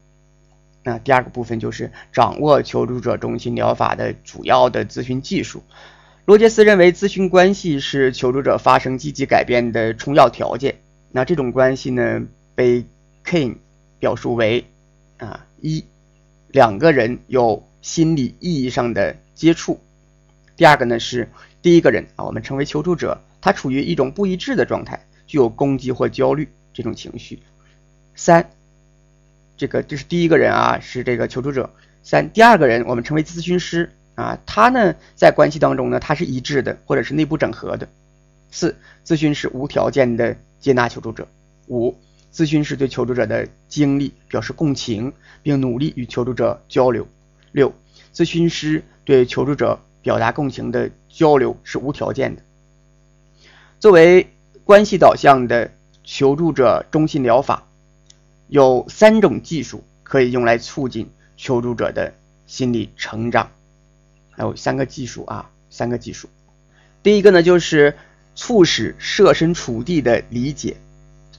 那第二个部分就是掌握求助者中心疗法的主要的咨询技术。罗杰斯认为，咨询关系是求助者发生积极改变的重要条件。那这种关系呢，被 Kane 表述为啊一两个人有心理意义上的接触。第二个呢是第一个人啊，我们称为求助者，他处于一种不一致的状态，具有攻击或焦虑这种情绪。三。这个这是第一个人啊，是这个求助者。三，第二个人我们称为咨询师啊，他呢在关系当中呢，他是一致的，或者是内部整合的。四，咨询师无条件的接纳求助者。五，咨询师对求助者的经历表示共情，并努力与求助者交流。六，咨询师对求助者表达共情的交流是无条件的。作为关系导向的求助者中心疗法。有三种技术可以用来促进求助者的心理成长，还有三个技术啊，三个技术。第一个呢，就是促使设身处地的理解，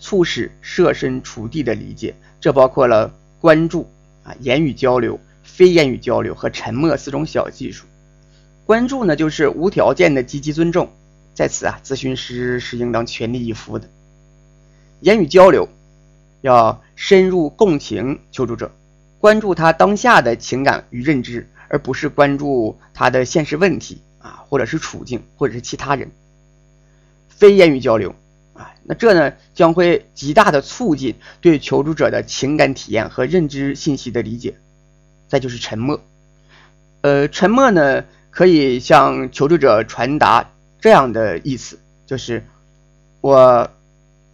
促使设身处地的理解，这包括了关注啊、言语交流、非言语交流和沉默四种小技术。关注呢，就是无条件的积极尊重，在此啊，咨询师是应当全力以赴的。言语交流。要深入共情求助者，关注他当下的情感与认知，而不是关注他的现实问题啊，或者是处境，或者是其他人。非言语交流啊，那这呢将会极大的促进对求助者的情感体验和认知信息的理解。再就是沉默，呃，沉默呢可以向求助者传达这样的意思，就是我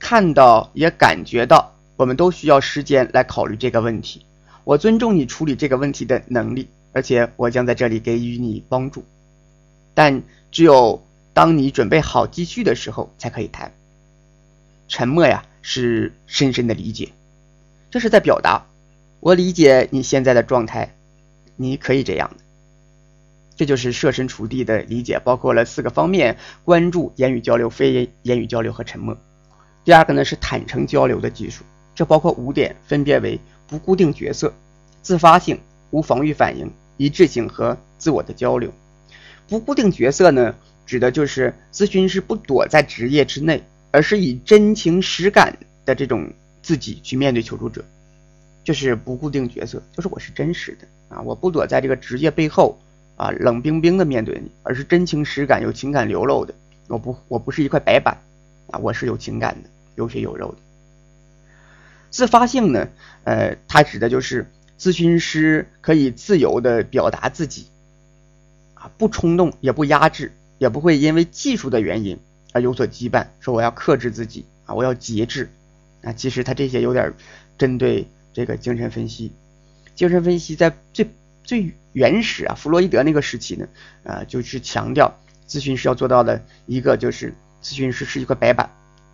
看到也感觉到。我们都需要时间来考虑这个问题。我尊重你处理这个问题的能力，而且我将在这里给予你帮助。但只有当你准备好继续的时候，才可以谈。沉默呀，是深深的理解，这是在表达我理解你现在的状态，你可以这样。这就是设身处地的理解，包括了四个方面：关注、言语交流、非言语交流和沉默。第二个呢是坦诚交流的技术。这包括五点，分别为不固定角色、自发性、无防御反应、一致性和自我的交流。不固定角色呢，指的就是咨询师不躲在职业之内，而是以真情实感的这种自己去面对求助者。这是不固定角色，就是我是真实的啊，我不躲在这个职业背后啊，冷冰冰的面对你，而是真情实感、有情感流露的。我不，我不是一块白板啊，我是有情感的，有血有肉的。自发性呢，呃，它指的就是咨询师可以自由的表达自己，啊，不冲动，也不压制，也不会因为技术的原因而有所羁绊，说我要克制自己啊，我要节制，啊，其实他这些有点针对这个精神分析，精神分析在最最原始啊，弗洛伊德那个时期呢，啊，就是强调咨询师要做到的一个就是咨询师是一块白板，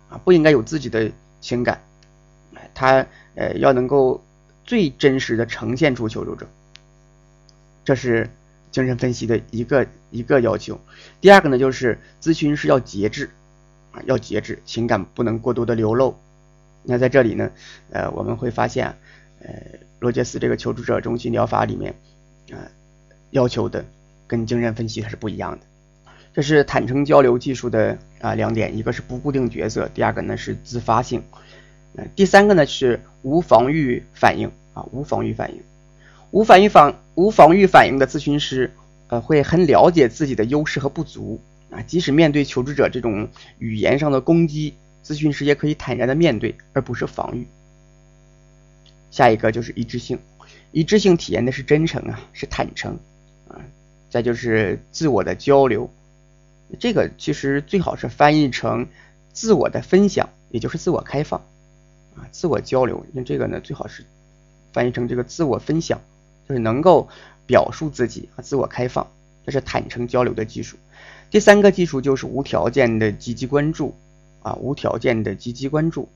啊，不应该有自己的情感。他呃要能够最真实的呈现出求助者，这是精神分析的一个一个要求。第二个呢，就是咨询师要节制啊，要节制，情感不能过多的流露。那在这里呢，呃，我们会发现，呃，罗杰斯这个求助者中心疗法里面啊要求的跟精神分析它是不一样的。这是坦诚交流技术的啊两点，一个是不固定角色，第二个呢是自发性。第三个呢是无防御反应啊，无防御反应，无反应反无防御反应的咨询师，呃，会很了解自己的优势和不足啊，即使面对求职者这种语言上的攻击，咨询师也可以坦然的面对，而不是防御。下一个就是一致性，一致性体验的是真诚啊，是坦诚啊，再就是自我的交流，这个其实最好是翻译成自我的分享，也就是自我开放。啊，自我交流，那这个呢，最好是翻译成这个自我分享，就是能够表述自己啊，自我开放，这是坦诚交流的技术。第三个技术就是无条件的积极关注啊，无条件的积极关注。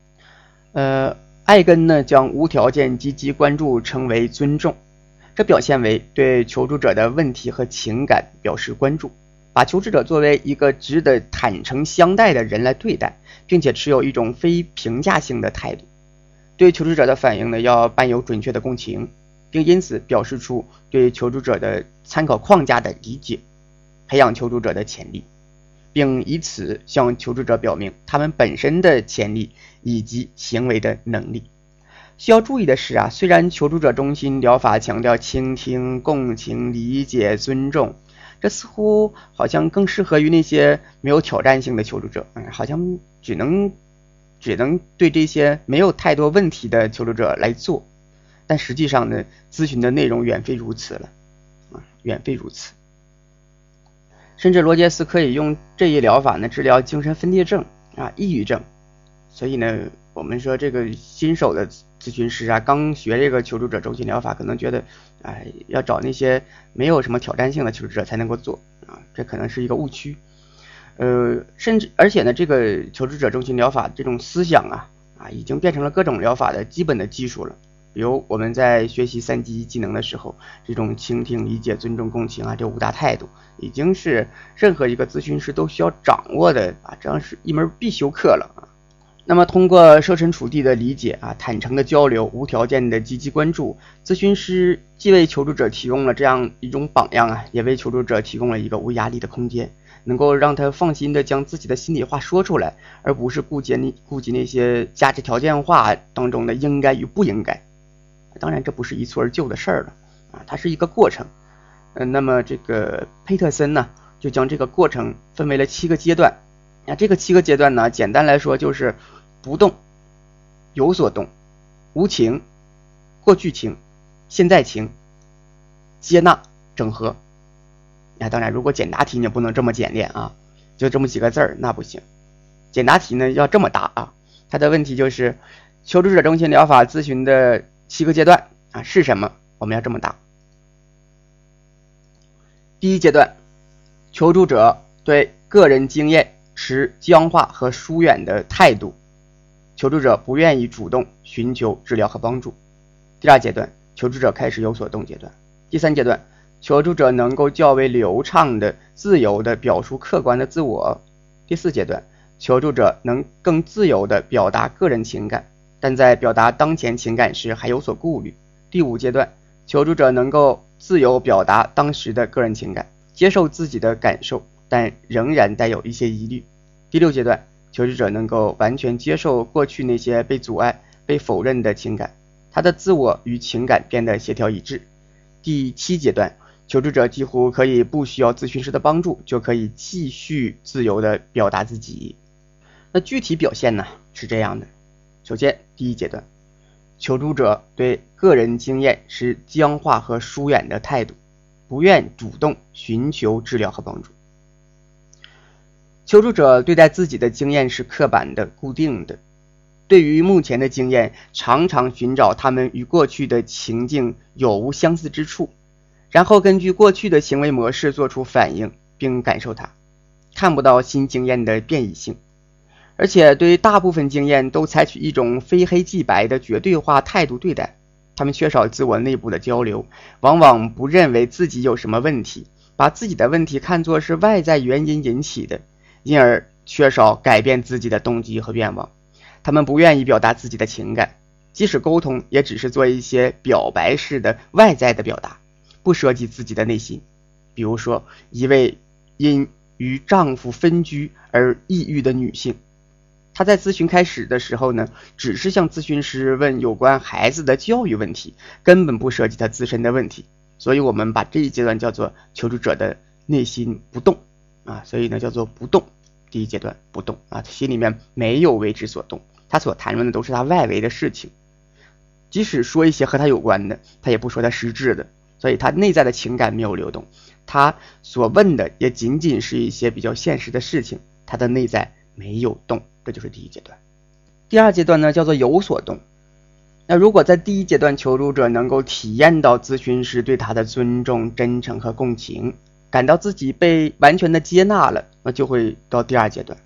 呃，艾根呢将无条件积极关注称为尊重，这表现为对求助者的问题和情感表示关注把求职者作为一个值得坦诚相待的人来对待，并且持有一种非评价性的态度。对求职者的反应呢，要伴有准确的共情，并因此表示出对求助者的参考框架的理解，培养求助者的潜力，并以此向求助者表明他们本身的潜力以及行为的能力。需要注意的是啊，虽然求助者中心疗法强调倾听、共情、理解、尊重，这似乎好像更适合于那些没有挑战性的求助者，嗯，好像只能。只能对这些没有太多问题的求助者来做，但实际上呢，咨询的内容远非如此了，啊，远非如此。甚至罗杰斯可以用这一疗法呢治疗精神分裂症啊、抑郁症。所以呢，我们说这个新手的咨询师啊，刚学这个求助者中心疗法，可能觉得，哎，要找那些没有什么挑战性的求助者才能够做啊，这可能是一个误区。呃，甚至而且呢，这个求职者中心疗法这种思想啊啊，已经变成了各种疗法的基本的技术了。比如我们在学习三级技能的时候，这种倾听、理解、尊重、共情啊，这五大态度，已经是任何一个咨询师都需要掌握的啊，这样是一门必修课了啊。那么通过设身处地的理解啊，坦诚的交流，无条件的积极关注，咨询师既为求助者提供了这样一种榜样啊，也为求助者提供了一个无压力的空间。能够让他放心的将自己的心里话说出来，而不是顾及那顾及那些价值条件化当中的应该与不应该。当然，这不是一蹴而就的事儿了啊，它是一个过程。嗯，那么这个佩特森呢，就将这个过程分为了七个阶段。那这个七个阶段呢，简单来说就是不动、有所动、无情、过去情、现在情、接纳、整合。那当然，如果简答题你不能这么简练啊，就这么几个字儿，那不行。简答题呢要这么答啊。它的问题就是，求助者中心疗法咨询的七个阶段啊是什么？我们要这么答。第一阶段，求助者对个人经验持僵化和疏远的态度，求助者不愿意主动寻求治疗和帮助。第二阶段，求助者开始有所动阶段。第三阶段。求助者能够较为流畅的、自由的表述客观的自我。第四阶段，求助者能更自由的表达个人情感，但在表达当前情感时还有所顾虑。第五阶段，求助者能够自由表达当时的个人情感，接受自己的感受，但仍然带有一些疑虑。第六阶段，求助者能够完全接受过去那些被阻碍、被否认的情感，他的自我与情感变得协调一致。第七阶段。求助者几乎可以不需要咨询师的帮助，就可以继续自由的表达自己。那具体表现呢是这样的：首先，第一阶段，求助者对个人经验持僵化和疏远的态度，不愿主动寻求治疗和帮助。求助者对待自己的经验是刻板的、固定的，对于目前的经验，常常寻找他们与过去的情境有无相似之处。然后根据过去的行为模式做出反应并感受它，看不到新经验的变异性，而且对大部分经验都采取一种非黑即白的绝对化态度对待。他们缺少自我内部的交流，往往不认为自己有什么问题，把自己的问题看作是外在原因引起的，因而缺少改变自己的动机和愿望。他们不愿意表达自己的情感，即使沟通，也只是做一些表白式的外在的表达。不涉及自己的内心，比如说一位因与丈夫分居而抑郁的女性，他在咨询开始的时候呢，只是向咨询师问有关孩子的教育问题，根本不涉及他自身的问题，所以我们把这一阶段叫做求助者的内心不动。啊，所以呢叫做不动，第一阶段不动。啊，心里面没有为之所动，他所谈论的都是他外围的事情，即使说一些和他有关的，他也不说他实质的。所以他内在的情感没有流动，他所问的也仅仅是一些比较现实的事情，他的内在没有动，这就是第一阶段。第二阶段呢，叫做有所动。那如果在第一阶段求助者能够体验到咨询师对他的尊重、真诚和共情，感到自己被完全的接纳了，那就会到第二阶段。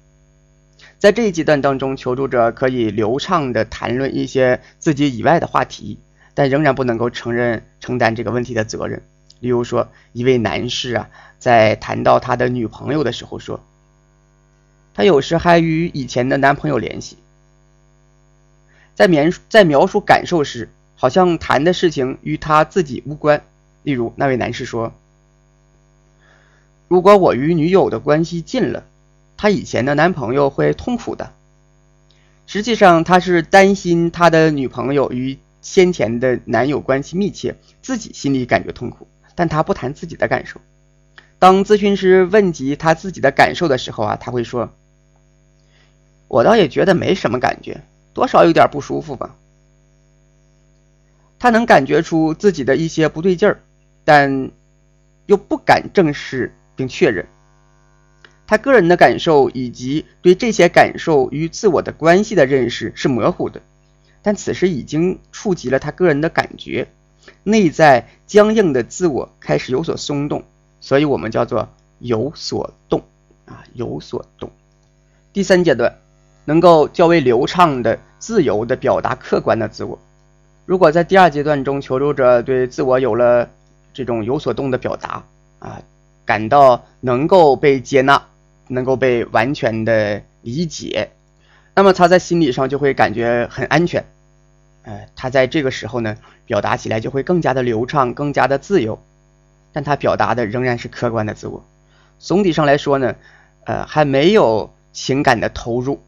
在这一阶段当中，求助者可以流畅的谈论一些自己以外的话题。但仍然不能够承认承担这个问题的责任，例如说，一位男士啊，在谈到他的女朋友的时候说，他有时还与以前的男朋友联系。在描在描述感受时，好像谈的事情与他自己无关。例如，那位男士说：“如果我与女友的关系近了，他以前的男朋友会痛苦的。”实际上，他是担心他的女朋友与先前的男友关系密切，自己心里感觉痛苦，但他不谈自己的感受。当咨询师问及他自己的感受的时候啊，他会说：“我倒也觉得没什么感觉。”多少有点不舒服吧？他能感觉出自己的一些不对劲儿，但又不敢正视并确认。他个人的感受以及对这些感受与自我的关系的认识是模糊的，但此时已经触及了他个人的感觉，内在僵硬的自我开始有所松动，所以我们叫做有所动啊，有所动。第三阶段，能够较为流畅的。自由的表达客观的自我。如果在第二阶段中，求助者对自我有了这种有所动的表达啊，感到能够被接纳，能够被完全的理解，那么他在心理上就会感觉很安全。呃，他在这个时候呢，表达起来就会更加的流畅，更加的自由。但他表达的仍然是客观的自我。总体上来说呢，呃，还没有情感的投入。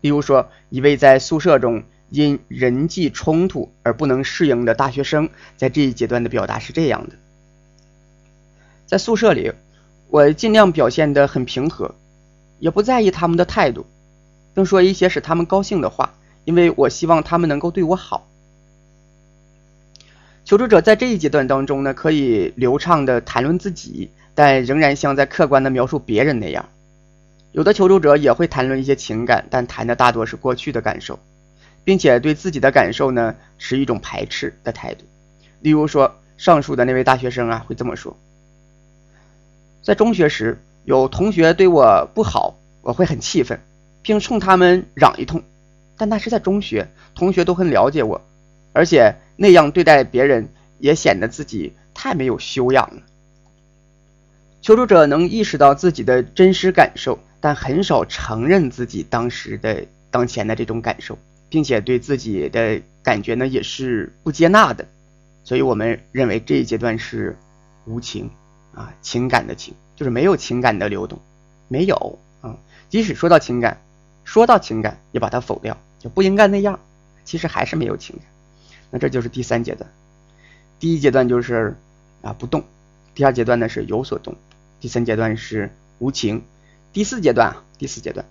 例如说，一位在宿舍中因人际冲突而不能适应的大学生，在这一阶段的表达是这样的：在宿舍里，我尽量表现得很平和，也不在意他们的态度，并说一些使他们高兴的话，因为我希望他们能够对我好。求助者在这一阶段当中呢，可以流畅地谈论自己，但仍然像在客观地描述别人那样。有的求助者也会谈论一些情感，但谈的大多是过去的感受，并且对自己的感受呢持一种排斥的态度。例如说，上述的那位大学生啊会这么说：在中学时，有同学对我不好，我会很气愤，并冲他们嚷一通。但那是在中学，同学都很了解我，而且那样对待别人也显得自己太没有修养了。求助者能意识到自己的真实感受。但很少承认自己当时的当前的这种感受，并且对自己的感觉呢也是不接纳的，所以我们认为这一阶段是无情啊，情感的情就是没有情感的流动，没有啊，即使说到情感，说到情感也把它否掉，就不应该那样，其实还是没有情感。那这就是第三阶段，第一阶段就是啊不动，第二阶段呢是有所动，第三阶段是无情。第四阶段啊，第四阶段，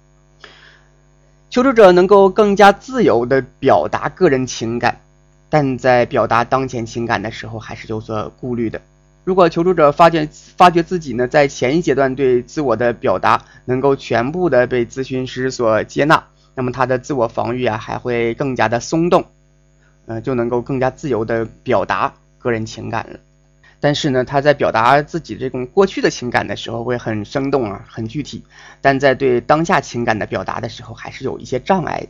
求助者能够更加自由的表达个人情感，但在表达当前情感的时候，还是有所顾虑的。如果求助者发现发觉自己呢，在前一阶段对自我的表达能够全部的被咨询师所接纳，那么他的自我防御啊，还会更加的松动，嗯，就能够更加自由的表达个人情感了。但是呢，他在表达自己这种过去的情感的时候会很生动啊，很具体；但在对当下情感的表达的时候，还是有一些障碍的。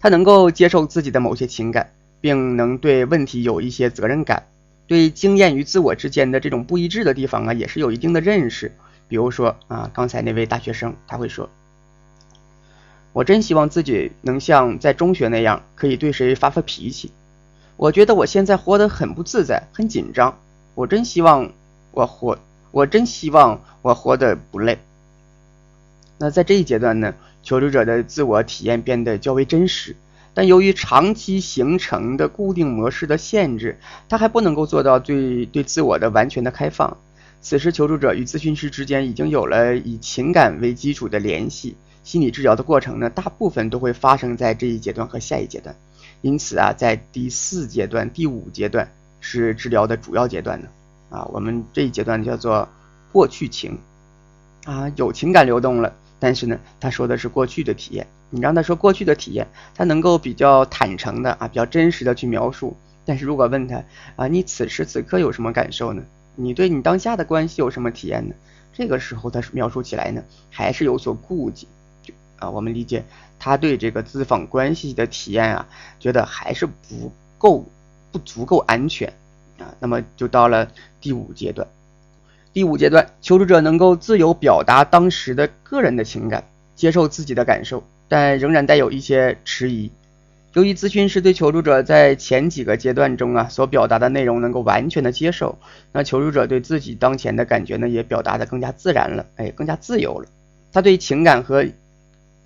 他能够接受自己的某些情感，并能对问题有一些责任感，对经验与自我之间的这种不一致的地方啊，也是有一定的认识。比如说啊，刚才那位大学生他会说：“我真希望自己能像在中学那样，可以对谁发发脾气。我觉得我现在活得很不自在，很紧张。”我真希望我活，我真希望我活得不累。那在这一阶段呢，求助者的自我体验变得较为真实，但由于长期形成的固定模式的限制，他还不能够做到对对自我的完全的开放。此时，求助者与咨询师之间已经有了以情感为基础的联系。心理治疗的过程呢，大部分都会发生在这一阶段和下一阶段。因此啊，在第四阶段、第五阶段。是治疗的主要阶段呢，啊，我们这一阶段叫做过去情，啊，有情感流动了，但是呢，他说的是过去的体验，你让他说过去的体验，他能够比较坦诚的啊，比较真实的去描述，但是如果问他啊，你此时此刻有什么感受呢？你对你当下的关系有什么体验呢？这个时候他描述起来呢，还是有所顾忌，就啊，我们理解他对这个咨访关系的体验啊，觉得还是不够。不足够安全，啊，那么就到了第五阶段。第五阶段，求助者能够自由表达当时的个人的情感，接受自己的感受，但仍然带有一些迟疑。由于咨询师对求助者在前几个阶段中啊所表达的内容能够完全的接受，那求助者对自己当前的感觉呢也表达的更加自然了，哎，更加自由了。他对情感和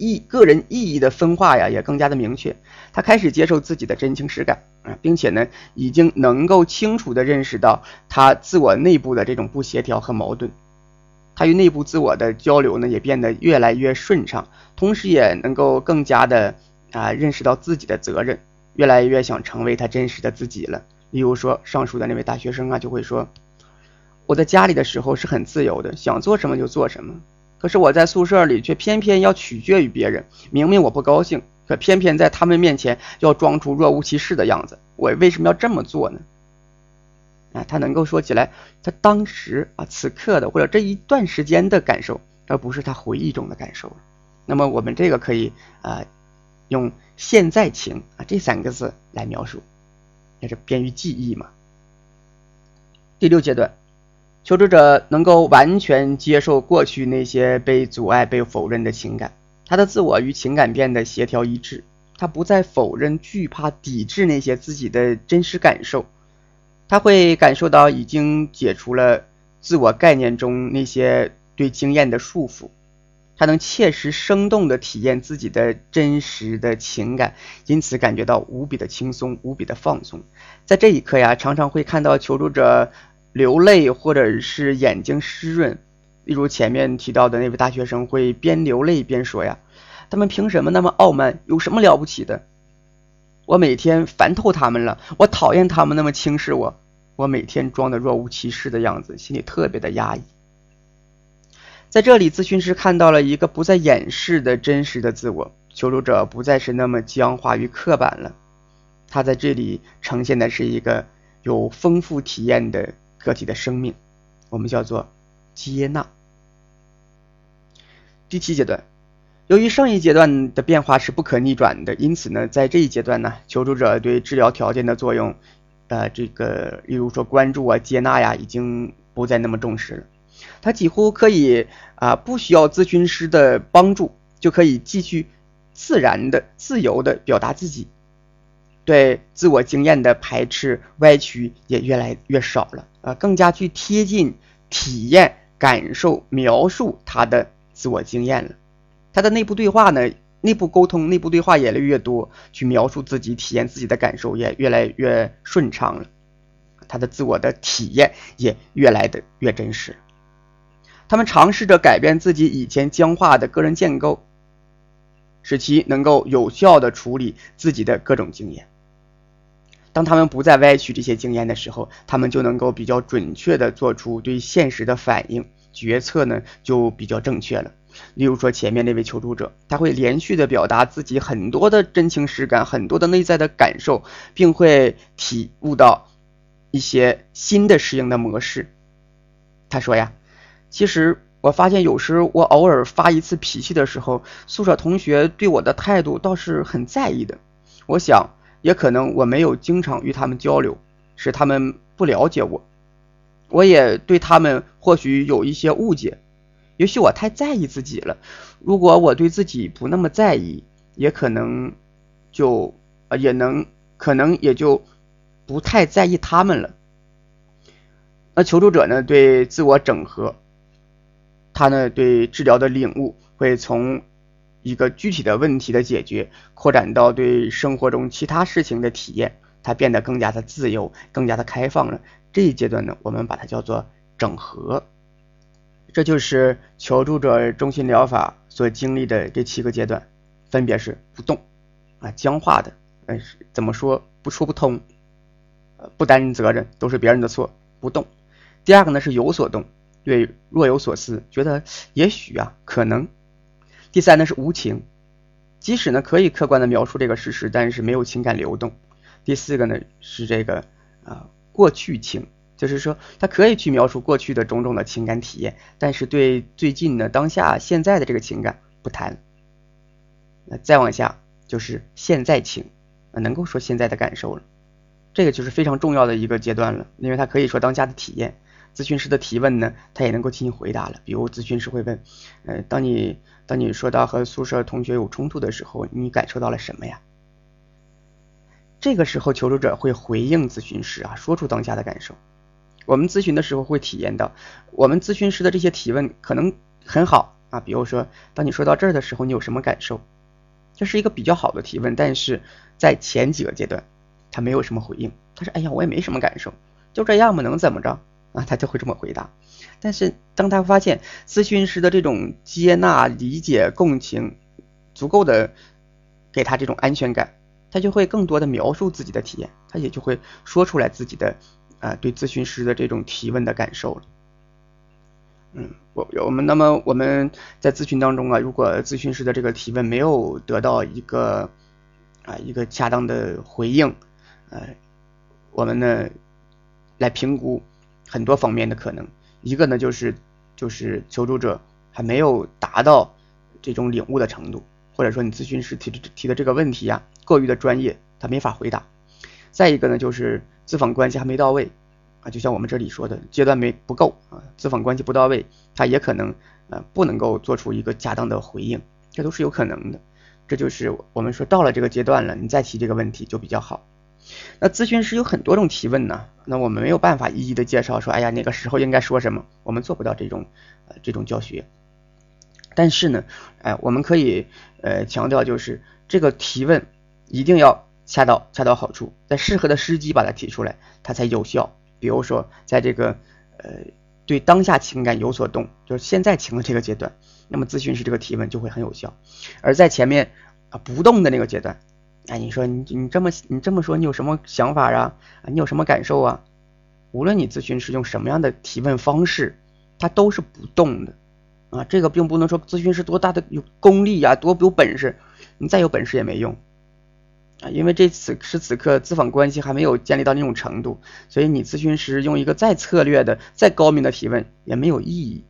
意个人意义的分化呀也更加的明确。他开始接受自己的真情实感啊，并且呢已经能够清楚的认识到他自我内部的这种不协调和矛盾。他与内部自我的交流呢也变得越来越顺畅，同时也能够更加的。啊，认识到自己的责任，越来越想成为他真实的自己了。例如说，上述的那位大学生啊，就会说：“我在家里的时候是很自由的，想做什么就做什么。可是我在宿舍里却偏偏要取决于别人。明明我不高兴，可偏偏在他们面前要装出若无其事的样子。我为什么要这么做呢？”啊，他能够说起来他当时啊此刻的或者这一段时间的感受，而不是他回忆中的感受。那么我们这个可以啊。用现在情啊这三个字来描述，也是便于记忆嘛。第六阶段，求助者能够完全接受过去那些被阻碍、被否认的情感，他的自我与情感变得协调一致，他不再否认、惧怕、抵制那些自己的真实感受，他会感受到已经解除了自我概念中那些对经验的束缚。他能切实生动地体验自己的真实的情感，因此感觉到无比的轻松，无比的放松。在这一刻呀，常常会看到求助者流泪，或者是眼睛湿润。例如前面提到的那位大学生，会边流泪边说呀：“他们凭什么那么傲慢？有什么了不起的？我每天烦透他们了，我讨厌他们那么轻视我，我每天装的若无其事的样子，心里特别的压抑。”在这里，咨询师看到了一个不再掩饰的真实的自我，求助者不再是那么僵化与刻板了。他在这里呈现的是一个有丰富体验的个体的生命，我们叫做接纳。第七阶段，由于上一阶段的变化是不可逆转的，因此呢，在这一阶段呢，求助者对治疗条件的作用，呃，这个例如说关注啊、接纳呀，已经不再那么重视了。他几乎可以啊，不需要咨询师的帮助，就可以继续自然的、自由的表达自己。对自我经验的排斥、歪曲也越来越少了啊，更加去贴近、体验、感受、描述他的自我经验了。他的内部对话呢，内部沟通、内部对话也越来越多，去描述自己、体验自己的感受也越来越顺畅了。他的自我的体验也越来的越真实。他们尝试着改变自己以前僵化的个人建构，使其能够有效的处理自己的各种经验。当他们不再歪曲这些经验的时候，他们就能够比较准确的做出对现实的反应，决策呢就比较正确了。例如说前面那位求助者，他会连续的表达自己很多的真情实感，很多的内在的感受，并会体悟到一些新的适应的模式。他说呀。其实我发现，有时我偶尔发一次脾气的时候，宿舍同学对我的态度倒是很在意的。我想，也可能我没有经常与他们交流，使他们不了解我。我也对他们或许有一些误解，也许我太在意自己了。如果我对自己不那么在意，也可能就呃也能可能也就不太在意他们了。那求助者呢，对自我整合。他呢，对治疗的领悟会从一个具体的问题的解决，扩展到对生活中其他事情的体验。它变得更加的自由，更加的开放了。这一阶段呢，我们把它叫做整合。这就是求助者中心疗法所经历的这七个阶段，分别是不动啊，僵化的，呃，怎么说不说不通，呃，不担责任，都是别人的错，不动。第二个呢是有所动。对，若有所思，觉得也许啊，可能。第三呢是无情，即使呢可以客观的描述这个事实，但是没有情感流动。第四个呢是这个啊过去情，就是说他可以去描述过去的种种的情感体验，但是对最近的当下现在的这个情感不谈。那再往下就是现在情啊，能够说现在的感受了。这个就是非常重要的一个阶段了，因为它可以说当下的体验。咨询师的提问呢，他也能够进行回答了。比如咨询师会问，呃，当你当你说到和宿舍同学有冲突的时候，你感受到了什么呀？这个时候求助者会回应咨询师啊，说出当下的感受。我们咨询的时候会体验到，我们咨询师的这些提问可能很好啊。比如说，当你说到这儿的时候，你有什么感受？这是一个比较好的提问，但是在前几个阶段，他没有什么回应。他说：“哎呀，我也没什么感受，就这样嘛，能怎么着？”啊，他就会这么回答。但是当他发现咨询师的这种接纳、理解、共情足够的给他这种安全感。他就会更多的描述自己的体验，他也就会说出来自己的啊对咨询师的这种提问的感受了。嗯，我我们那么我们在咨询当中啊，如果咨询师的这个提问没有得到一个啊一个恰当的回应，呃，我们呢来评估很多方面的可能，一个呢就是就是求助者还没有达到这种领悟的程度。或者说你咨询师提的提的这个问题呀，过于的专业，他没法回答。再一个呢，就是咨访关系还没到位啊，就像我们这里说的，阶段没不够啊，咨访关系不到位，他也可能呃不能够做出一个恰当的回应，这都是有可能的。这就是我们说到了这个阶段了，你再提这个问题就比较好。那咨询师有很多种提问呢，那我们没有办法一一的介绍说，哎呀那个时候应该说什么，我们做不到这种呃这种教学。但是呢，哎，我们可以呃强调，就是这个提问一定要恰到恰到好处，在适合的时机把它提出来，它才有效。比如说，在这个呃对当下情感有所动，就是现在情的这个阶段，那么咨询师这个提问就会很有效。而在前面啊不动的那个阶段，哎，你说你你这么你这么说，你有什么想法啊？你有什么感受啊？无论你咨询师用什么样的提问方式，他都是不动的。啊，这个并不能说咨询师多大的有功力呀，多有本事，你再有本事也没用啊，因为这此时此刻咨访关系还没有建立到那种程度，所以你咨询师用一个再策略的、再高明的提问也没有意义。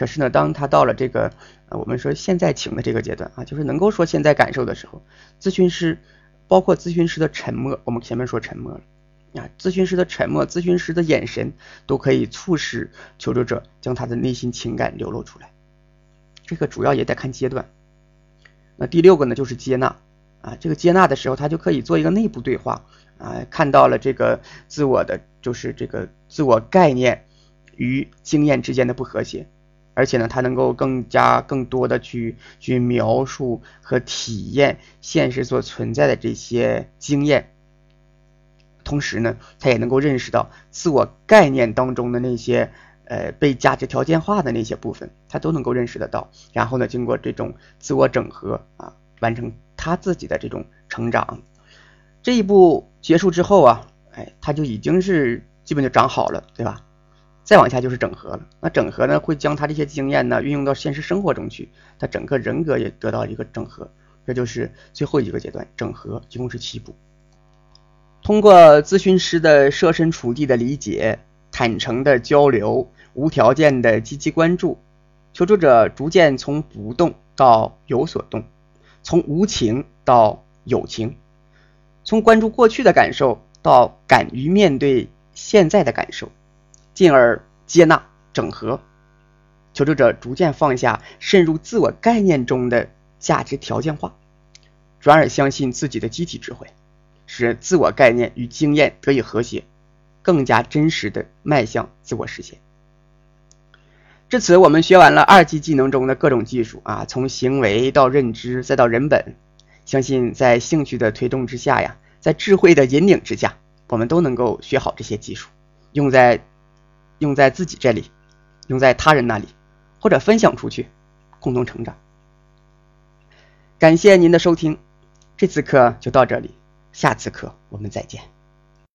可是呢，当他到了这个呃，我们说现在情的这个阶段啊，就是能够说现在感受的时候，咨询师包括咨询师的沉默，我们前面说沉默了。啊，咨询师的沉默，咨询师的眼神，都可以促使求助者将他的内心情感流露出来。这个主要也得看阶段。那第六个呢，就是接纳。啊，这个接纳的时候，他就可以做一个内部对话。啊，看到了这个自我的，就是这个自我概念与经验之间的不和谐，而且呢，他能够更加更多的去去描述和体验现实所存在的这些经验。同时呢，他也能够认识到自我概念当中的那些呃被价值条件化的那些部分，他都能够认识得到。然后呢，经过这种自我整合啊，完成他自己的这种成长。这一步结束之后啊，哎，他就已经是基本就长好了，对吧？再往下就是整合了。那整合呢，会将他这些经验呢运用到现实生活中去，他整个人格也得到一个整合。这就是最后一个阶段，整合，一共是七步。通过咨询师的设身处地的理解、坦诚的交流、无条件的积极关注，求助者逐渐从不动到有所动，从无情到有情，从关注过去的感受到敢于面对现在的感受，进而接纳整合。求助者逐渐放下渗入自我概念中的价值条件化，转而相信自己的机体智慧。使自我概念与经验得以和谐，更加真实的迈向自我实现。至此，我们学完了二级技能中的各种技术啊，从行为到认知，再到人本。相信在兴趣的推动之下呀，在智慧的引领之下，我们都能够学好这些技术，用在用在自己这里，用在他人那里，或者分享出去，共同成长。感谢您的收听，这次课就到这里。下次课我们再见。